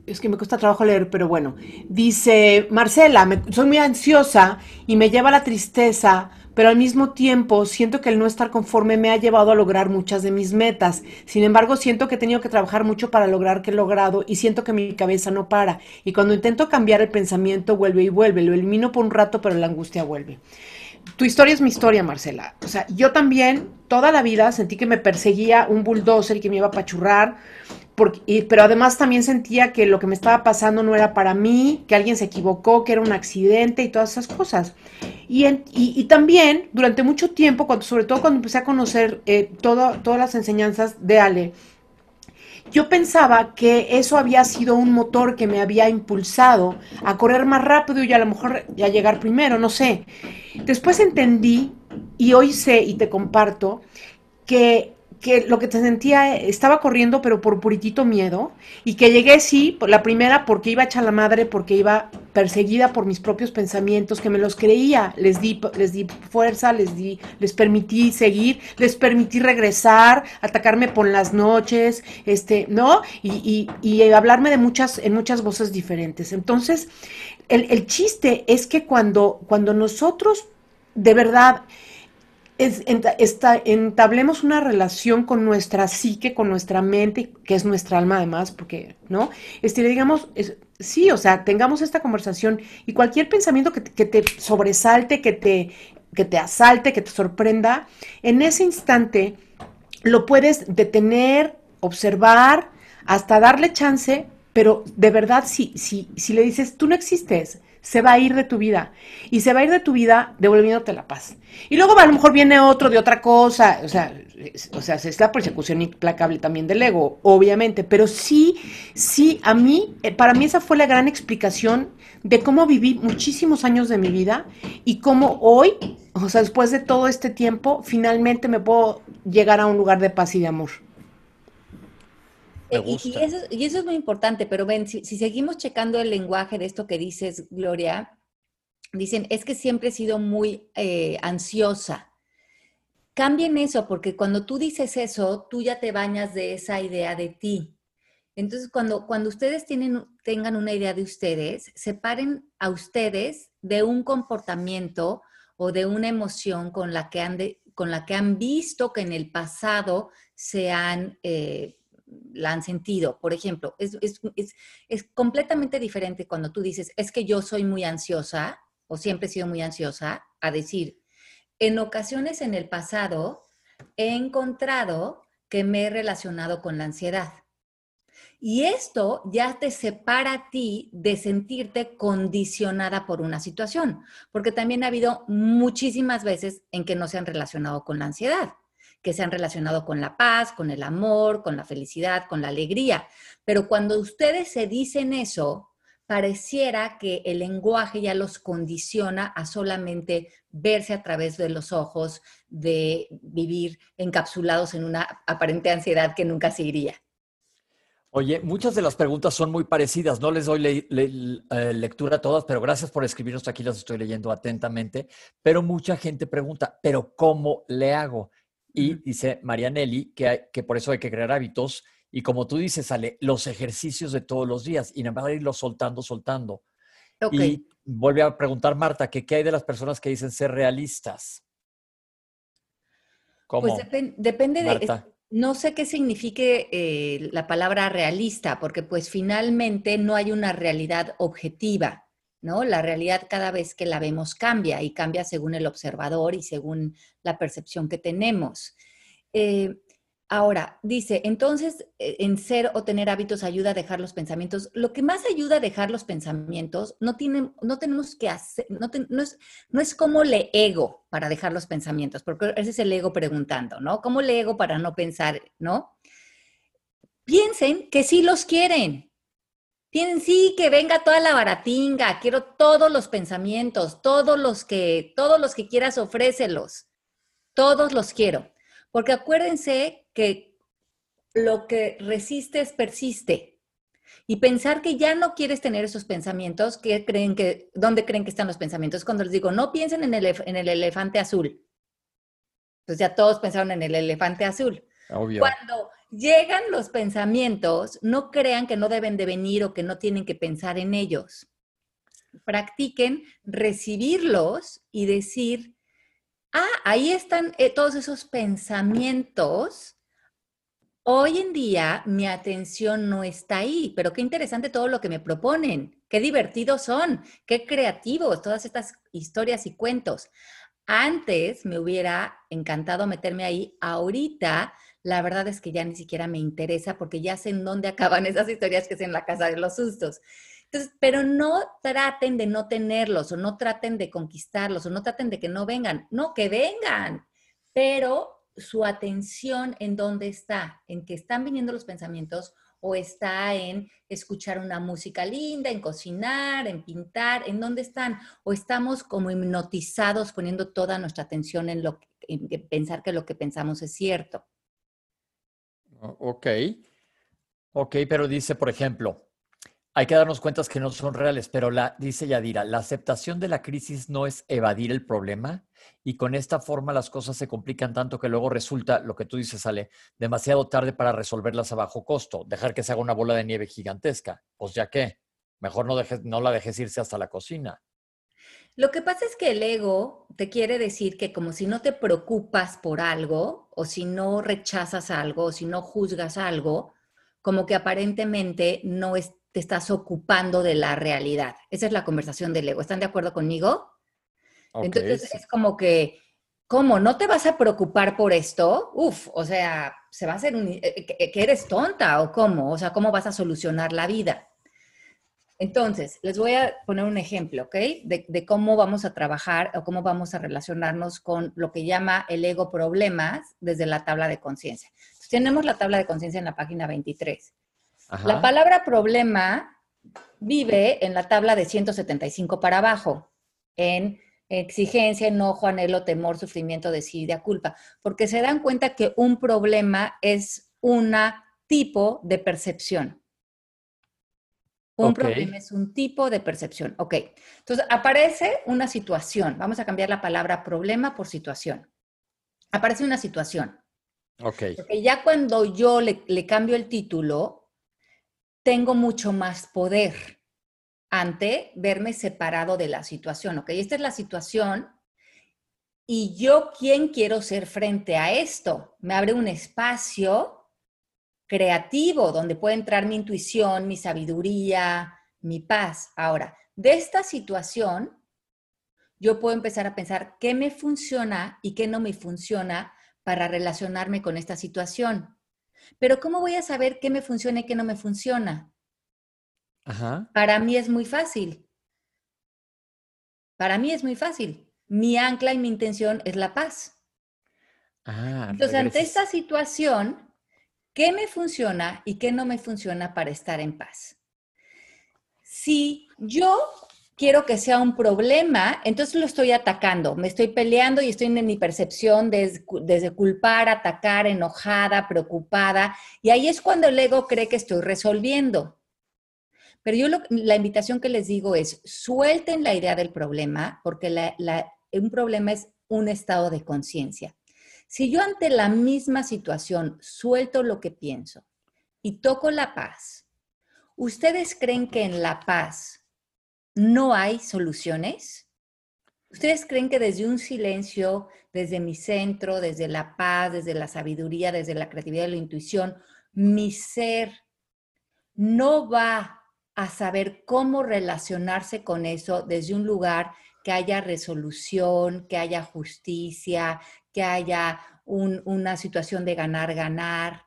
es que me cuesta trabajo leer, pero bueno. Dice, Marcela, soy muy ansiosa y me lleva la tristeza, pero al mismo tiempo siento que el no estar conforme me ha llevado a lograr muchas de mis metas. Sin embargo, siento que he tenido que trabajar mucho para lograr que he logrado y siento que mi cabeza no para. Y cuando intento cambiar el pensamiento, vuelve y vuelve. Lo elimino por un rato, pero la angustia vuelve. Tu historia es mi historia, Marcela. O sea, yo también toda la vida sentí que me perseguía un bulldozer y que me iba a pachurrar pero además también sentía que lo que me estaba pasando no era para mí, que alguien se equivocó, que era un accidente y todas esas cosas. Y, también durante mucho tiempo, cuando, sobre todo cuando empecé a conocer eh, todas las enseñanzas de Ale, yo pensaba que eso había sido un motor que me había impulsado a correr más rápido y a lo mejor a llegar primero, no sé. Después entendí y hoy sé y te comparto que que lo que te sentía, estaba corriendo, pero por puritito miedo, y que llegué, sí, la primera porque iba hecha la madre, porque iba perseguida por mis propios pensamientos, que me los creía, les di, les di fuerza, les di, les permití seguir, les permití regresar, atacarme por las noches, este, ¿no? Y, y, y hablarme de muchas, en muchas voces diferentes. Entonces, el, el chiste es que cuando, cuando nosotros de verdad es, entablemos una relación con nuestra psique, con nuestra mente, que es nuestra alma además, porque, ¿no? Este, digamos, sí, o sea, tengamos esta conversación y cualquier pensamiento que, te sobresalte, que te, que te asalte, que te sorprenda, en ese instante lo puedes detener, observar, hasta darle chance, pero de verdad, si, si, si le dices, tú no existes, se va a ir de tu vida. Y se va a ir de tu vida devolviéndote la paz. Y luego a lo mejor viene otro de otra cosa. O sea, o sea, es la persecución implacable también del ego, obviamente. Pero sí, sí, a mí, eh, para mí esa fue la gran explicación de cómo viví muchísimos años de mi vida y cómo hoy, o sea, después de todo este tiempo, finalmente me puedo llegar a un lugar de paz y de amor. Y, eso, es muy importante, pero ven, si, seguimos checando el lenguaje de esto que dices, Gloria, dicen, es que siempre he sido muy eh, ansiosa. Cambien eso, porque cuando tú dices eso, tú ya te bañas de esa idea de ti. Entonces, cuando, cuando ustedes tienen, tengan una idea de ustedes, separen a ustedes de un comportamiento o de una emoción con la que han, con la que han visto que en el pasado se han eh, la han sentido. Por ejemplo, es, completamente diferente cuando tú dices, es que yo soy muy ansiosa o siempre he sido muy ansiosa, a decir, en ocasiones en el pasado he encontrado que me he relacionado con la ansiedad. Y esto ya te separa a ti de sentirte condicionada por una situación, porque también ha habido muchísimas veces en que no se han relacionado con la ansiedad que se han relacionado con la paz, con el amor, con la felicidad, con la alegría. Pero cuando ustedes se dicen eso, pareciera que el lenguaje ya los condiciona a solamente verse a través de los ojos, de vivir encapsulados en una aparente ansiedad que nunca se iría. Oye, muchas de las preguntas son muy parecidas. No les doy eh, lectura a todas, pero gracias por escribirnos aquí, las estoy leyendo atentamente. Pero mucha gente pregunta, ¿pero cómo le hago? Y dice Marianelli que, que por eso hay que crear hábitos. Y como tú dices, sale los ejercicios de todos los días y nada más irlos soltando, soltando. Y vuelve a preguntar Marta, que qué hay de las personas que dicen ser realistas. ¿Cómo? Pues depende de... No sé qué signifique eh, la palabra realista, porque pues finalmente no hay una realidad objetiva. ¿No? La realidad cada vez que la vemos cambia y cambia según el observador y según la percepción que tenemos. Eh, ahora, dice, entonces, eh, en ser o tener hábitos ayuda a dejar los pensamientos. Lo que más ayuda a dejar los pensamientos, no, no tenemos que hacer, no, es, no es como le ego para dejar los pensamientos, porque ese es el ego preguntando, ¿no? ¿Cómo le ego para no pensar, ¿no? Piensen que sí los quieren, tienen, sí, que venga toda la baratinga, quiero todos los pensamientos, todos los que, todos los que quieras, ofrécelos. Todos los quiero. Porque acuérdense que lo que resistes persiste. Y pensar que ya no quieres tener esos pensamientos, que creen que, ¿dónde creen que están los pensamientos? Cuando les digo, no piensen en el, en el elefante azul. Pues ya todos pensaron en el elefante azul. Obvio. Cuando llegan los pensamientos, no crean que no deben de venir o que no tienen que pensar en ellos. Practiquen recibirlos y decir, ah, ahí están eh, todos esos pensamientos. Hoy en día mi atención no está ahí, pero qué interesante todo lo que me proponen, qué divertidos son, qué creativos todas estas historias y cuentos. Antes me hubiera encantado meterme ahí, ahorita la verdad es que ya ni siquiera me interesa porque ya sé en dónde acaban esas historias que es en la casa de los sustos. Entonces, pero no traten de no tenerlos o no traten de conquistarlos o no traten de que no vengan. No, que vengan, pero su atención en dónde está, en que están viniendo los pensamientos o está en escuchar una música linda, en cocinar, en pintar, en dónde están, o estamos como hipnotizados poniendo toda nuestra atención en lo en pensar que lo que pensamos es cierto. Ok. Ok, pero dice, por ejemplo, hay que darnos cuenta que no son reales, pero la, dice Yadira, la aceptación de la crisis no es evadir el problema y con esta forma las cosas se complican tanto que luego resulta, lo que tú dices, sale demasiado tarde para resolverlas a bajo costo, dejar que se haga una bola de nieve gigantesca. Pues ya qué, mejor no, dejes, no la dejes irse hasta la cocina. Lo que pasa es que el ego te quiere decir que como si no te preocupas por algo, o si no rechazas algo, o si no juzgas algo, como que aparentemente no te estás ocupando de la realidad. Esa es la conversación del ego. ¿Están de acuerdo conmigo? Entonces es como que, ¿cómo? ¿No te vas a preocupar por esto? Uf, o sea, se va a hacer un, eh, que eres tonta o cómo? O sea, ¿cómo vas a solucionar la vida? Entonces, les voy a poner un ejemplo, ¿ok? De, cómo vamos a trabajar o cómo vamos a relacionarnos con lo que llama el ego problemas desde la tabla de conciencia. Tenemos la tabla de conciencia en la página 23. La palabra problema vive en la tabla de 175 para abajo, en exigencia, enojo, anhelo, temor, sufrimiento, desidia, culpa, porque se dan cuenta que un problema es un tipo de percepción. Un problema es un tipo de percepción. Ok. Entonces, aparece una situación. Vamos a cambiar la palabra problema por situación. Aparece una situación. Ok. Porque ya cuando yo le, le cambio el título, tengo mucho más poder ante verme separado de la situación. Ok, esta es la situación y yo, ¿quién quiero ser frente a esto? Me abre un espacio creativo, donde puede entrar mi intuición, mi sabiduría, mi paz. Ahora, de esta situación, yo puedo empezar a pensar qué me funciona y qué no me funciona para relacionarme con esta situación. Pero ¿cómo voy a saber qué me funciona y qué no me funciona? Para mí es muy fácil. Para mí es muy fácil. Mi ancla y mi intención es la paz. Ah, Entonces, ante esta situación, qué me funciona y qué no me funciona para estar en paz. Si yo quiero que sea un problema, entonces lo estoy atacando, me estoy peleando y estoy en mi percepción desde, culpar, atacar, enojada, preocupada, y ahí es cuando el ego cree que estoy resolviendo. Pero yo la invitación que les digo es, suelten la idea del problema, porque un problema es un estado de conciencia. Si yo ante la misma situación suelto lo que pienso y toco la paz, ¿ustedes creen que en la paz no hay soluciones? ¿Ustedes creen que desde un silencio, desde mi centro, desde la paz, desde la sabiduría, desde la creatividad y la intuición, mi ser no va a saber cómo relacionarse con eso desde un lugar que haya resolución, que haya justicia, que haya una situación de ganar-ganar,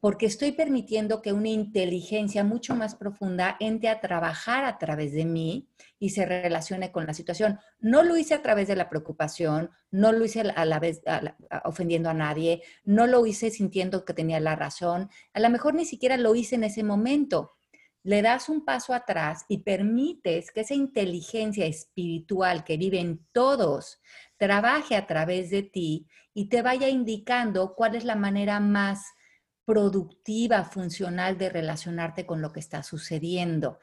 porque estoy permitiendo que una inteligencia mucho más profunda entre a trabajar a través de mí y se relacione con la situación. No lo hice a través de la preocupación, no lo hice a la vez ofendiendo a nadie, no lo hice sintiendo que tenía la razón, a lo mejor ni siquiera lo hice en ese momento. Le das un paso atrás y permites que esa inteligencia espiritual que vive en todos trabaje a través de ti y te vaya indicando cuál es la manera más productiva, funcional de relacionarte con lo que está sucediendo.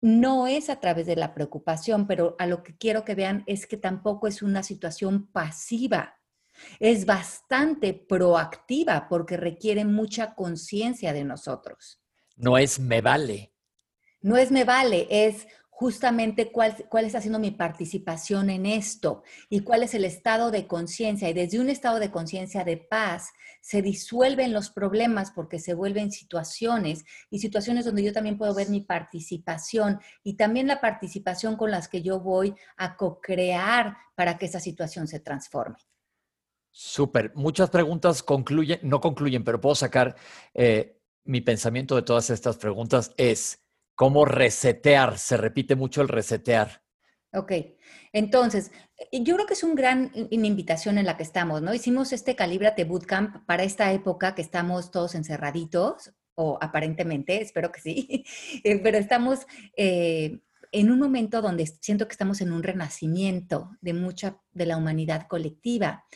No es a través de la preocupación, pero a lo que quiero que vean es que tampoco es una situación pasiva, Es bastante proactiva porque requiere mucha conciencia de nosotros. No es me vale. No es me vale, es justamente cuál, cuál está siendo mi participación en esto y cuál es el estado de conciencia. Y desde un estado de conciencia de paz se disuelven los problemas porque se vuelven situaciones y situaciones donde yo también puedo ver mi participación y también la participación con las que yo voy a co-crear para que esa situación se transforme. Súper. Muchas preguntas concluyen, no concluyen, pero puedo sacar eh, mi pensamiento de todas estas preguntas es, ¿Cómo resetear? Se repite mucho el resetear. Ok, entonces, eh, yo creo que es un gran una invitación en la que estamos, ¿no? Hicimos este Calíbrate Bootcamp para esta época que estamos todos encerraditos, o aparentemente, espero que sí, eh, pero estamos eh, en un momento donde siento que estamos en un renacimiento de mucha de la humanidad colectiva.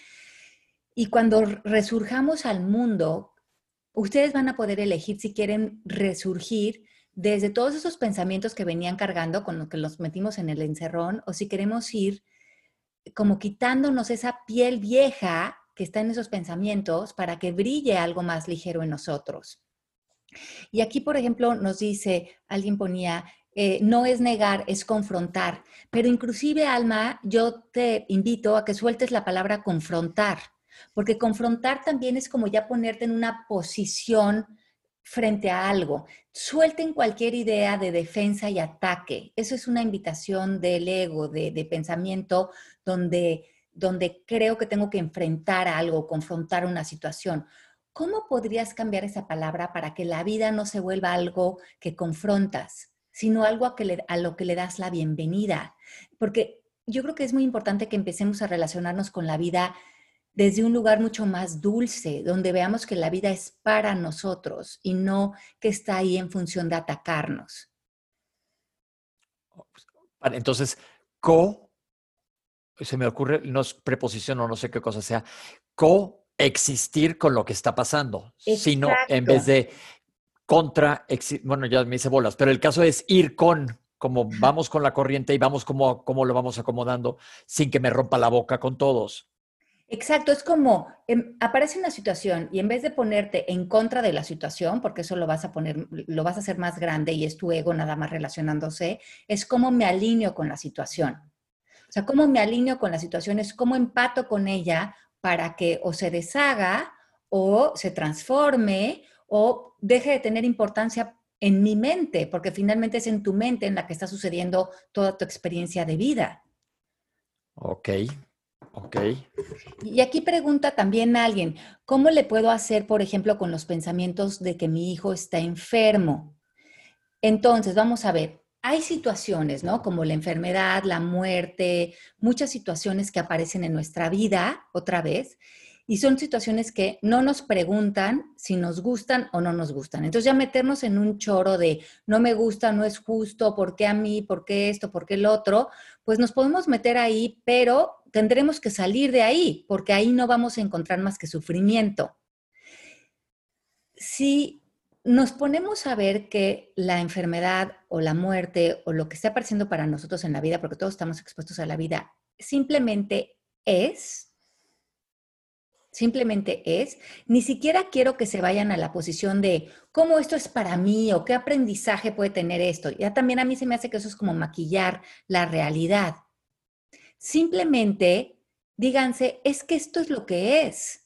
Y cuando resurjamos al mundo, ustedes van a poder elegir si quieren resurgir desde todos esos pensamientos que venían cargando con lo que los metimos en el encerrón, o si queremos ir como quitándonos esa piel vieja que está en esos pensamientos para que brille algo más ligero en nosotros. Y aquí, por ejemplo, nos dice, alguien ponía, eh, no es negar, es confrontar. Pero inclusive, Alma, yo te invito a que sueltes la palabra confrontar, porque confrontar también es como ya ponerte en una posición frente a algo. Suelten cualquier idea de defensa y ataque. Eso es una invitación del ego, de, pensamiento, donde, donde creo que tengo que enfrentar algo, confrontar una situación. ¿Cómo podrías cambiar esa palabra para que la vida no se vuelva algo que confrontas, sino algo a, a lo que le das la bienvenida? Porque yo creo que es muy importante que empecemos a relacionarnos con la vida desde un lugar mucho más dulce, donde veamos que la vida es para nosotros y no que está ahí en función de atacarnos. Entonces, co, se me ocurre, no es preposición o no sé qué cosa sea, coexistir con lo que está pasando, sino en vez de contra, bueno, ya me hice bolas, pero el caso es ir con, como vamos con la corriente y vamos como, como lo vamos acomodando sin que me rompa la boca con todos. Exacto, es como em, aparece una situación y en vez de ponerte en contra de la situación, porque eso lo vas a poner, lo vas a hacer más grande y es tu ego nada más relacionándose, es cómo me alineo con la situación. O sea, cómo me alineo con la situación es cómo empato con ella para que o se deshaga o se transforme o deje de tener importancia en mi mente, porque finalmente es en tu mente en la que está sucediendo toda tu experiencia de vida. Ok, Ok. Y aquí pregunta también alguien, ¿cómo le puedo hacer, por ejemplo, con los pensamientos de que mi hijo está enfermo? Entonces, vamos a ver, hay situaciones, ¿no? Como la enfermedad, la muerte, muchas situaciones que aparecen en nuestra vida otra vez, y son situaciones que no nos preguntan si nos gustan o no nos gustan. Entonces ya meternos en un choro de no me gusta, no es justo, ¿por qué a mí? ¿Por qué esto? ¿Por qué el otro? Pues nos podemos meter ahí, pero tendremos que salir de ahí, porque ahí no vamos a encontrar más que sufrimiento. Si nos ponemos a ver que la enfermedad o la muerte o lo que está apareciendo para nosotros en la vida, porque todos estamos expuestos a la vida, simplemente es, simplemente es, ni siquiera quiero que se vayan a la posición de cómo esto es para mí o qué aprendizaje puede tener esto. Ya también a mí se me hace que eso es como maquillar la realidad. Simplemente díganse, es que esto es lo que es.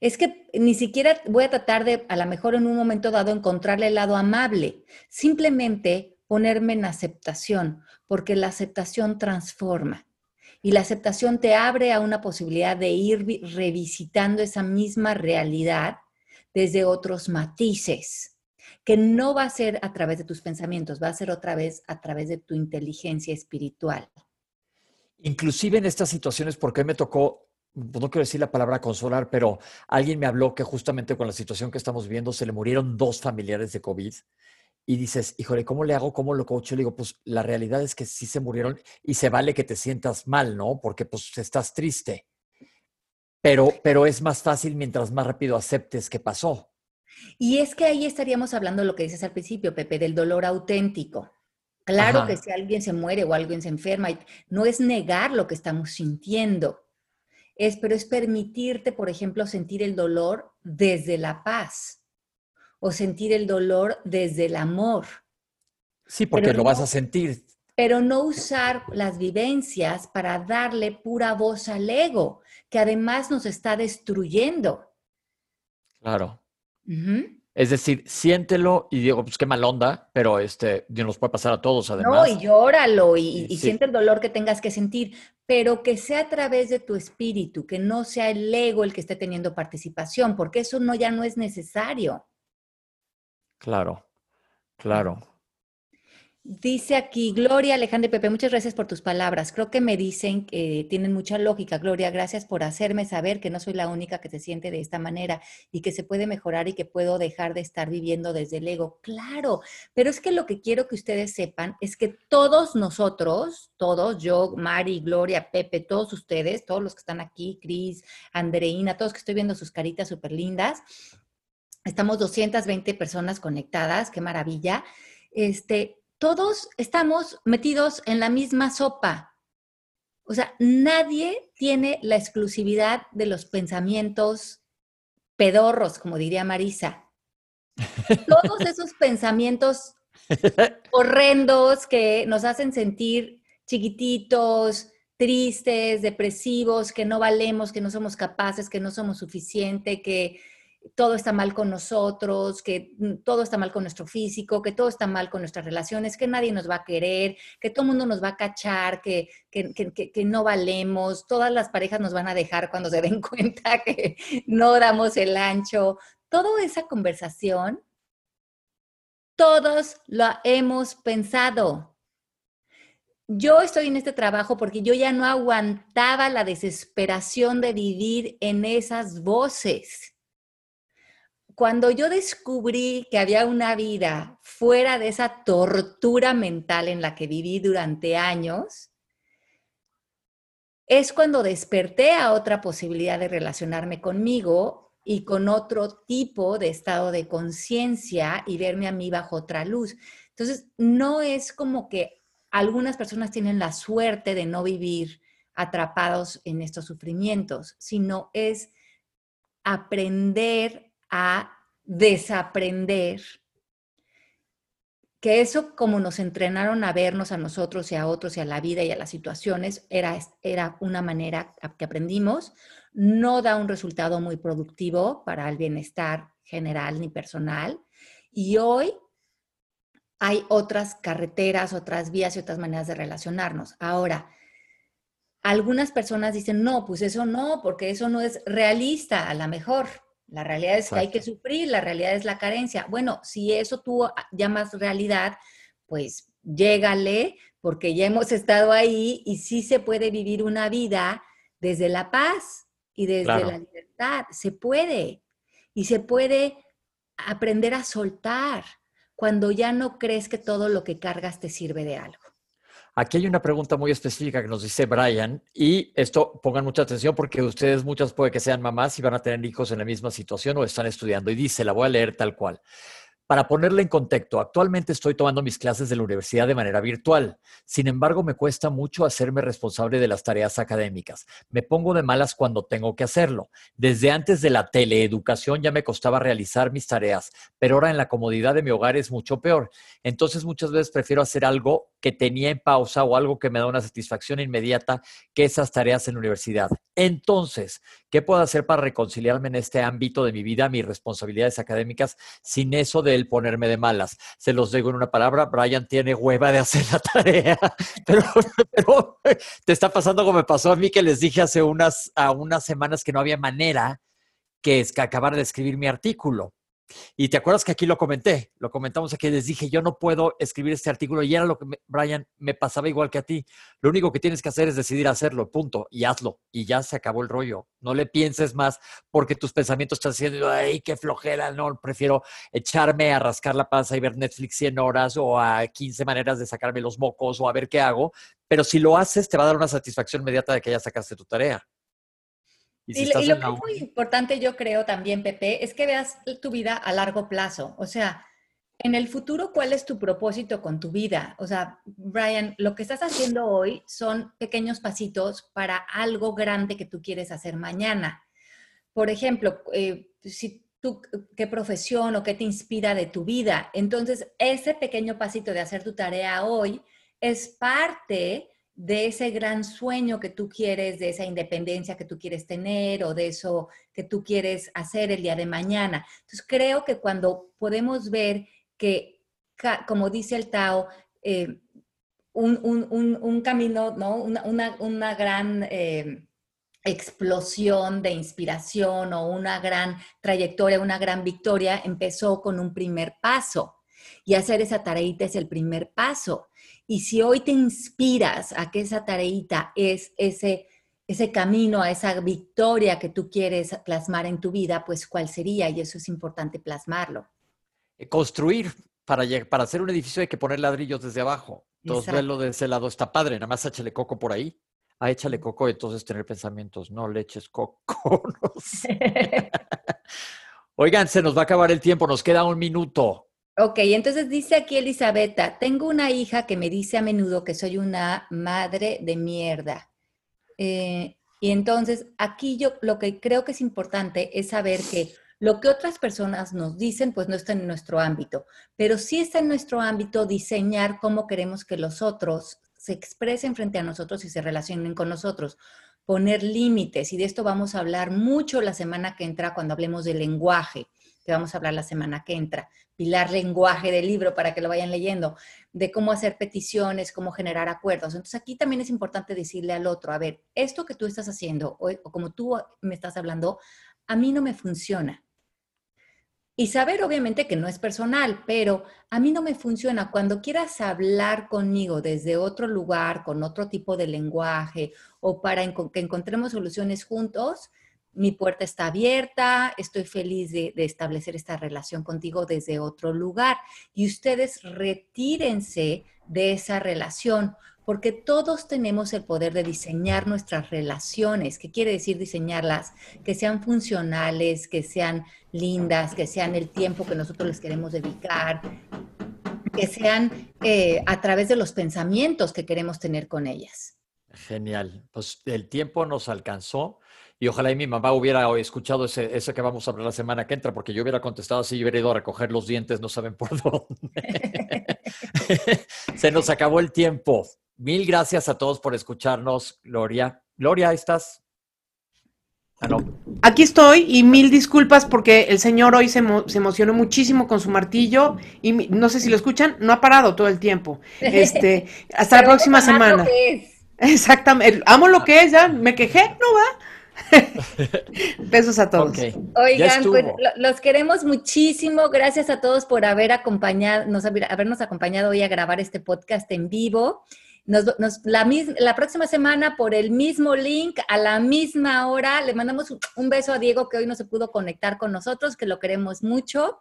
Es que ni siquiera voy a tratar de, a lo mejor en un momento dado, encontrarle el lado amable. Simplemente ponerme en aceptación, porque la aceptación transforma. Y la aceptación te abre a una posibilidad de ir revisitando esa misma realidad desde otros matices, que no va a ser a través de tus pensamientos, va a ser otra vez a través de tu inteligencia espiritual. Inclusive en estas situaciones, porque me tocó, no quiero decir la palabra consolar, pero alguien me habló que justamente con la situación que estamos viendo se le murieron dos familiares de COVID y dices, híjole, ¿cómo le hago? ¿Cómo lo coacho? Le digo, pues la realidad es que sí se murieron y se vale que te sientas mal, ¿no? Porque pues estás triste. Pero, pero es más fácil mientras más rápido aceptes que pasó. Y es que ahí estaríamos hablando de lo que dices al principio, Pepe, del dolor auténtico. Claro que si alguien se muere o alguien se enferma, no es negar lo que estamos sintiendo, es, pero es permitirte, por ejemplo, sentir el dolor desde la paz o sentir el dolor desde el amor. Sí, porque lo vas a sentir. Pero no usar las vivencias para darle pura voz al ego, que además nos está destruyendo. Claro. Es decir, siéntelo y digo, pues qué mal onda, pero este, nos puede pasar a todos además. No, y llóralo y, y siente el dolor que tengas que sentir, pero que sea a través de tu espíritu, que no sea el ego el que esté teniendo participación, porque eso no ya no es necesario. Claro, claro. Dice aquí, Gloria Alejandro Pepe, muchas gracias por tus palabras. Creo que me dicen que tienen mucha lógica. Gloria, gracias por hacerme saber que no soy la única que se siente de esta manera y que se puede mejorar y que puedo dejar de estar viviendo desde el ego. Claro, pero es que lo que quiero que ustedes sepan es que todos nosotros, todos, yo, Mari, Gloria, Pepe, todos ustedes, todos los que están aquí, Cris, Andreina, todos que estoy viendo sus caritas súper lindas, estamos 220 personas conectadas, qué maravilla. Este, todos estamos metidos en la misma sopa. O sea, nadie tiene la exclusividad de los pensamientos pedorros, como diría Marisa. Todos esos pensamientos horrendos que nos hacen sentir chiquititos, tristes, depresivos, que no valemos, que no somos capaces, que no somos suficientes, que todo está mal con nosotros, que mm, todo está mal con nuestro físico, que todo está mal con nuestras relaciones, que nadie nos va a querer, que todo el mundo nos va a cachar, que, que, no valemos, todas las parejas nos van a dejar cuando se den cuenta que no damos el ancho. Toda esa conversación, todos lo hemos pensado. Yo estoy en este trabajo porque yo ya no aguantaba la desesperación de vivir en esas voces cuando yo descubrí que había una vida fuera de esa tortura mental en la que viví durante años, es cuando desperté a otra posibilidad de relacionarme conmigo y con otro tipo de estado de conciencia y verme a mí bajo otra luz. Entonces, no es como que algunas personas tienen la suerte de no vivir atrapados en estos sufrimientos, sino es aprender a desaprender que eso como nos entrenaron a vernos a nosotros y a otros y a la vida y a las situaciones, era, era una manera que aprendimos, no da un resultado muy productivo para el bienestar general ni personal. Y hoy hay otras carreteras, otras vías y otras maneras de relacionarnos. Ahora, algunas personas dicen, no, pues eso no, porque eso no es realista, a lo mejor. La realidad es que hay que sufrir, la realidad es la carencia. Bueno, si eso tú llamas realidad, pues llégale, porque ya hemos estado ahí y sí se puede vivir una vida desde la paz y desde la libertad. Se puede. Y se puede aprender a soltar cuando ya no crees que todo lo que cargas te sirve de algo. Aquí hay una pregunta muy específica que nos dice Brian, y esto pongan mucha atención porque ustedes muchas puede que sean mamás y van a tener hijos en la misma situación o están estudiando. Y dice, la voy a leer tal cual. Para ponerle en contexto, actualmente estoy tomando mis clases de la universidad de manera virtual. Sin embargo, me cuesta mucho hacerme responsable de las tareas académicas. Me pongo de malas cuando tengo que hacerlo. Desde antes de la teleeducación ya me costaba realizar mis tareas, pero ahora en la comodidad de mi hogar es mucho peor. Entonces muchas veces prefiero hacer algo que tenía en pausa o algo que me da una satisfacción inmediata que esas tareas en la universidad. Entonces, ¿qué puedo hacer para reconciliarme en este ámbito de mi vida, mis responsabilidades académicas, sin eso de ponerme de malas. Se los digo en una palabra, Brian tiene hueva de hacer la tarea, pero, te está pasando como me pasó a mí que les dije hace unas, a unas semanas que no había manera que, es que acabar de escribir mi artículo. Y te acuerdas que aquí lo comenté, lo comentamos aquí, les dije, yo no puedo escribir este artículo y era lo que, Brian, me pasaba igual que a ti. Lo único que tienes que hacer es decidir hacerlo, punto, y hazlo, y ya se acabó el rollo. No le pienses más porque tus pensamientos están diciendo, ay, qué flojera, no, prefiero echarme a rascar la panza y ver Netflix 100 horas o a 15 maneras de sacarme los mocos o a ver qué hago. Pero si lo haces, te va a dar una satisfacción inmediata de que ya sacaste tu tarea. Y, lo que es muy importante, yo creo también, Pepe, es que veas tu vida a largo plazo. O sea, en el futuro, ¿cuál es tu propósito con tu vida? O sea, Brian, lo que estás haciendo hoy son pequeños pasitos para algo grande que tú quieres hacer mañana. Por ejemplo, eh, si tú, qué profesión o qué te inspira de tu vida. Entonces, ese pequeño pasito de hacer tu tarea hoy es parte de ese gran sueño que tú quieres, de esa independencia que tú quieres tener o de eso que tú quieres hacer el día de mañana. Entonces, creo que cuando podemos ver que, como dice el Tao, eh, un, camino, ¿no? una, gran eh, explosión de inspiración o una gran trayectoria, una gran victoria, empezó con un primer paso. Y hacer esa tareita es el primer paso. Y si hoy te inspiras a que esa tareita es ese, ese camino, a esa victoria que tú quieres plasmar en tu vida, pues cuál sería, y eso es importante plasmarlo. Eh, construir, para, para hacer un edificio hay que poner ladrillos desde abajo. Entonces, verlo de ese lado está padre, nada más échale coco por ahí. Ah, échale coco, entonces tener pensamientos, no le eches coco. Oigan, se nos va a acabar el tiempo, nos queda un minuto. Ok, entonces dice aquí Elizabeth, tengo una hija que me dice a menudo que soy una madre de mierda. Eh, y entonces aquí yo lo que creo que es importante es saber que lo que otras personas nos dicen, pues no está en nuestro ámbito, pero sí está en nuestro ámbito diseñar cómo queremos que los otros se expresen frente a nosotros y se relacionen con nosotros, poner límites. Y de esto vamos a hablar mucho la semana que entra cuando hablemos del lenguaje que vamos a hablar la semana que entra. Pilar lenguaje del libro para que lo vayan leyendo, de cómo hacer peticiones, cómo generar acuerdos. Entonces aquí también es importante decirle al otro, a ver, esto que tú estás haciendo o, como tú me estás hablando, a mí no me funciona. Y saber obviamente que no es personal, pero a mí no me funciona. Cuando quieras hablar conmigo desde otro lugar, con otro tipo de lenguaje o para que encontremos soluciones juntos, mi puerta está abierta, estoy feliz de, establecer esta relación contigo desde otro lugar. Y ustedes retírense de esa relación, porque todos tenemos el poder de diseñar nuestras relaciones. ¿Qué quiere decir diseñarlas? Que sean funcionales, que sean lindas, que sean el tiempo que nosotros les queremos dedicar, que sean eh, a través de los pensamientos que queremos tener con ellas. Genial. Pues el tiempo nos alcanzó. Y ojalá y mi mamá hubiera escuchado ese, ese que vamos a hablar la semana que entra, porque yo hubiera contestado así, yo hubiera ido a recoger los dientes, no saben por dónde. Se nos acabó el tiempo. Mil gracias a todos por escucharnos, Gloria. Gloria, ¿estás? Ah, no. Aquí estoy y mil disculpas porque el señor hoy se, se, emocionó muchísimo con su martillo y no sé si lo escuchan, no ha parado todo el tiempo. Este, hasta la próxima semana. Exactamente, amo lo que es, ya me quejé, no va. Besos a todos. Oigan, pues los queremos muchísimo. Gracias a todos por haber acompañado, nos, habernos acompañado hoy a grabar este podcast en vivo. Nos, la, la, próxima semana por el mismo link, a la misma hora, le mandamos un beso a Diego que hoy no se pudo conectar con nosotros, que lo queremos mucho.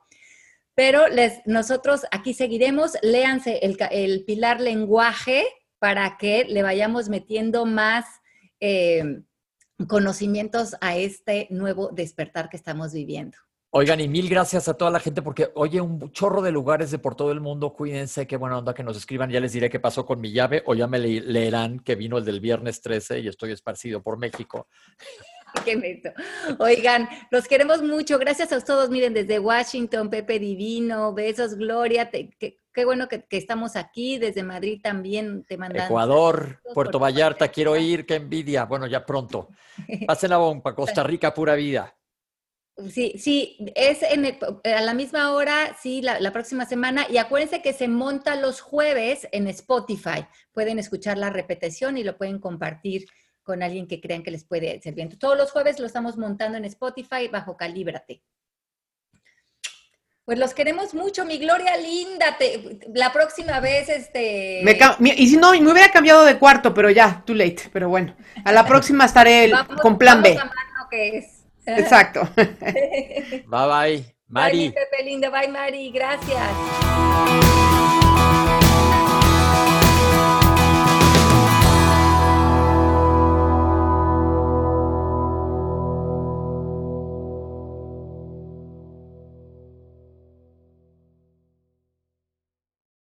Pero les, nosotros aquí seguiremos. Léanse el, el pilar lenguaje para que le vayamos metiendo más eh, conocimientos a este nuevo despertar que estamos viviendo. Oigan, y mil gracias a toda la gente porque oye un chorro de lugares de por todo el mundo. Cuídense, qué buena onda que nos escriban. Ya les diré qué pasó con mi llave o ya me leerán que vino el del viernes 13 y estoy esparcido por México. Qué neto. Oigan, los queremos mucho. Gracias a todos. Miren, desde Washington, Pepe Divino, besos, Gloria. Qué, bueno que, estamos aquí. Desde Madrid también te mandan. Ecuador, Puerto Vallarta, quiero ir. Qué envidia. Bueno, ya pronto. Pasen la bomba. Costa Rica, pura vida. Sí, sí, es en a la misma hora, sí, la, la, próxima semana. Y acuérdense que se monta los jueves en Spotify. Pueden escuchar la repetición y lo pueden compartir con alguien que crean que les puede servir. todos los jueves lo estamos montando en Spotify bajo Calíbrate. Pues los queremos mucho, mi Gloria linda. la próxima vez, este. y si no, me hubiera cambiado de cuarto, pero ya, too late. Pero bueno, a la próxima estaré con plan B. que es. Exacto. bye bye. Mari. Bye, Pepe linda. Bye, Mari. Gracias.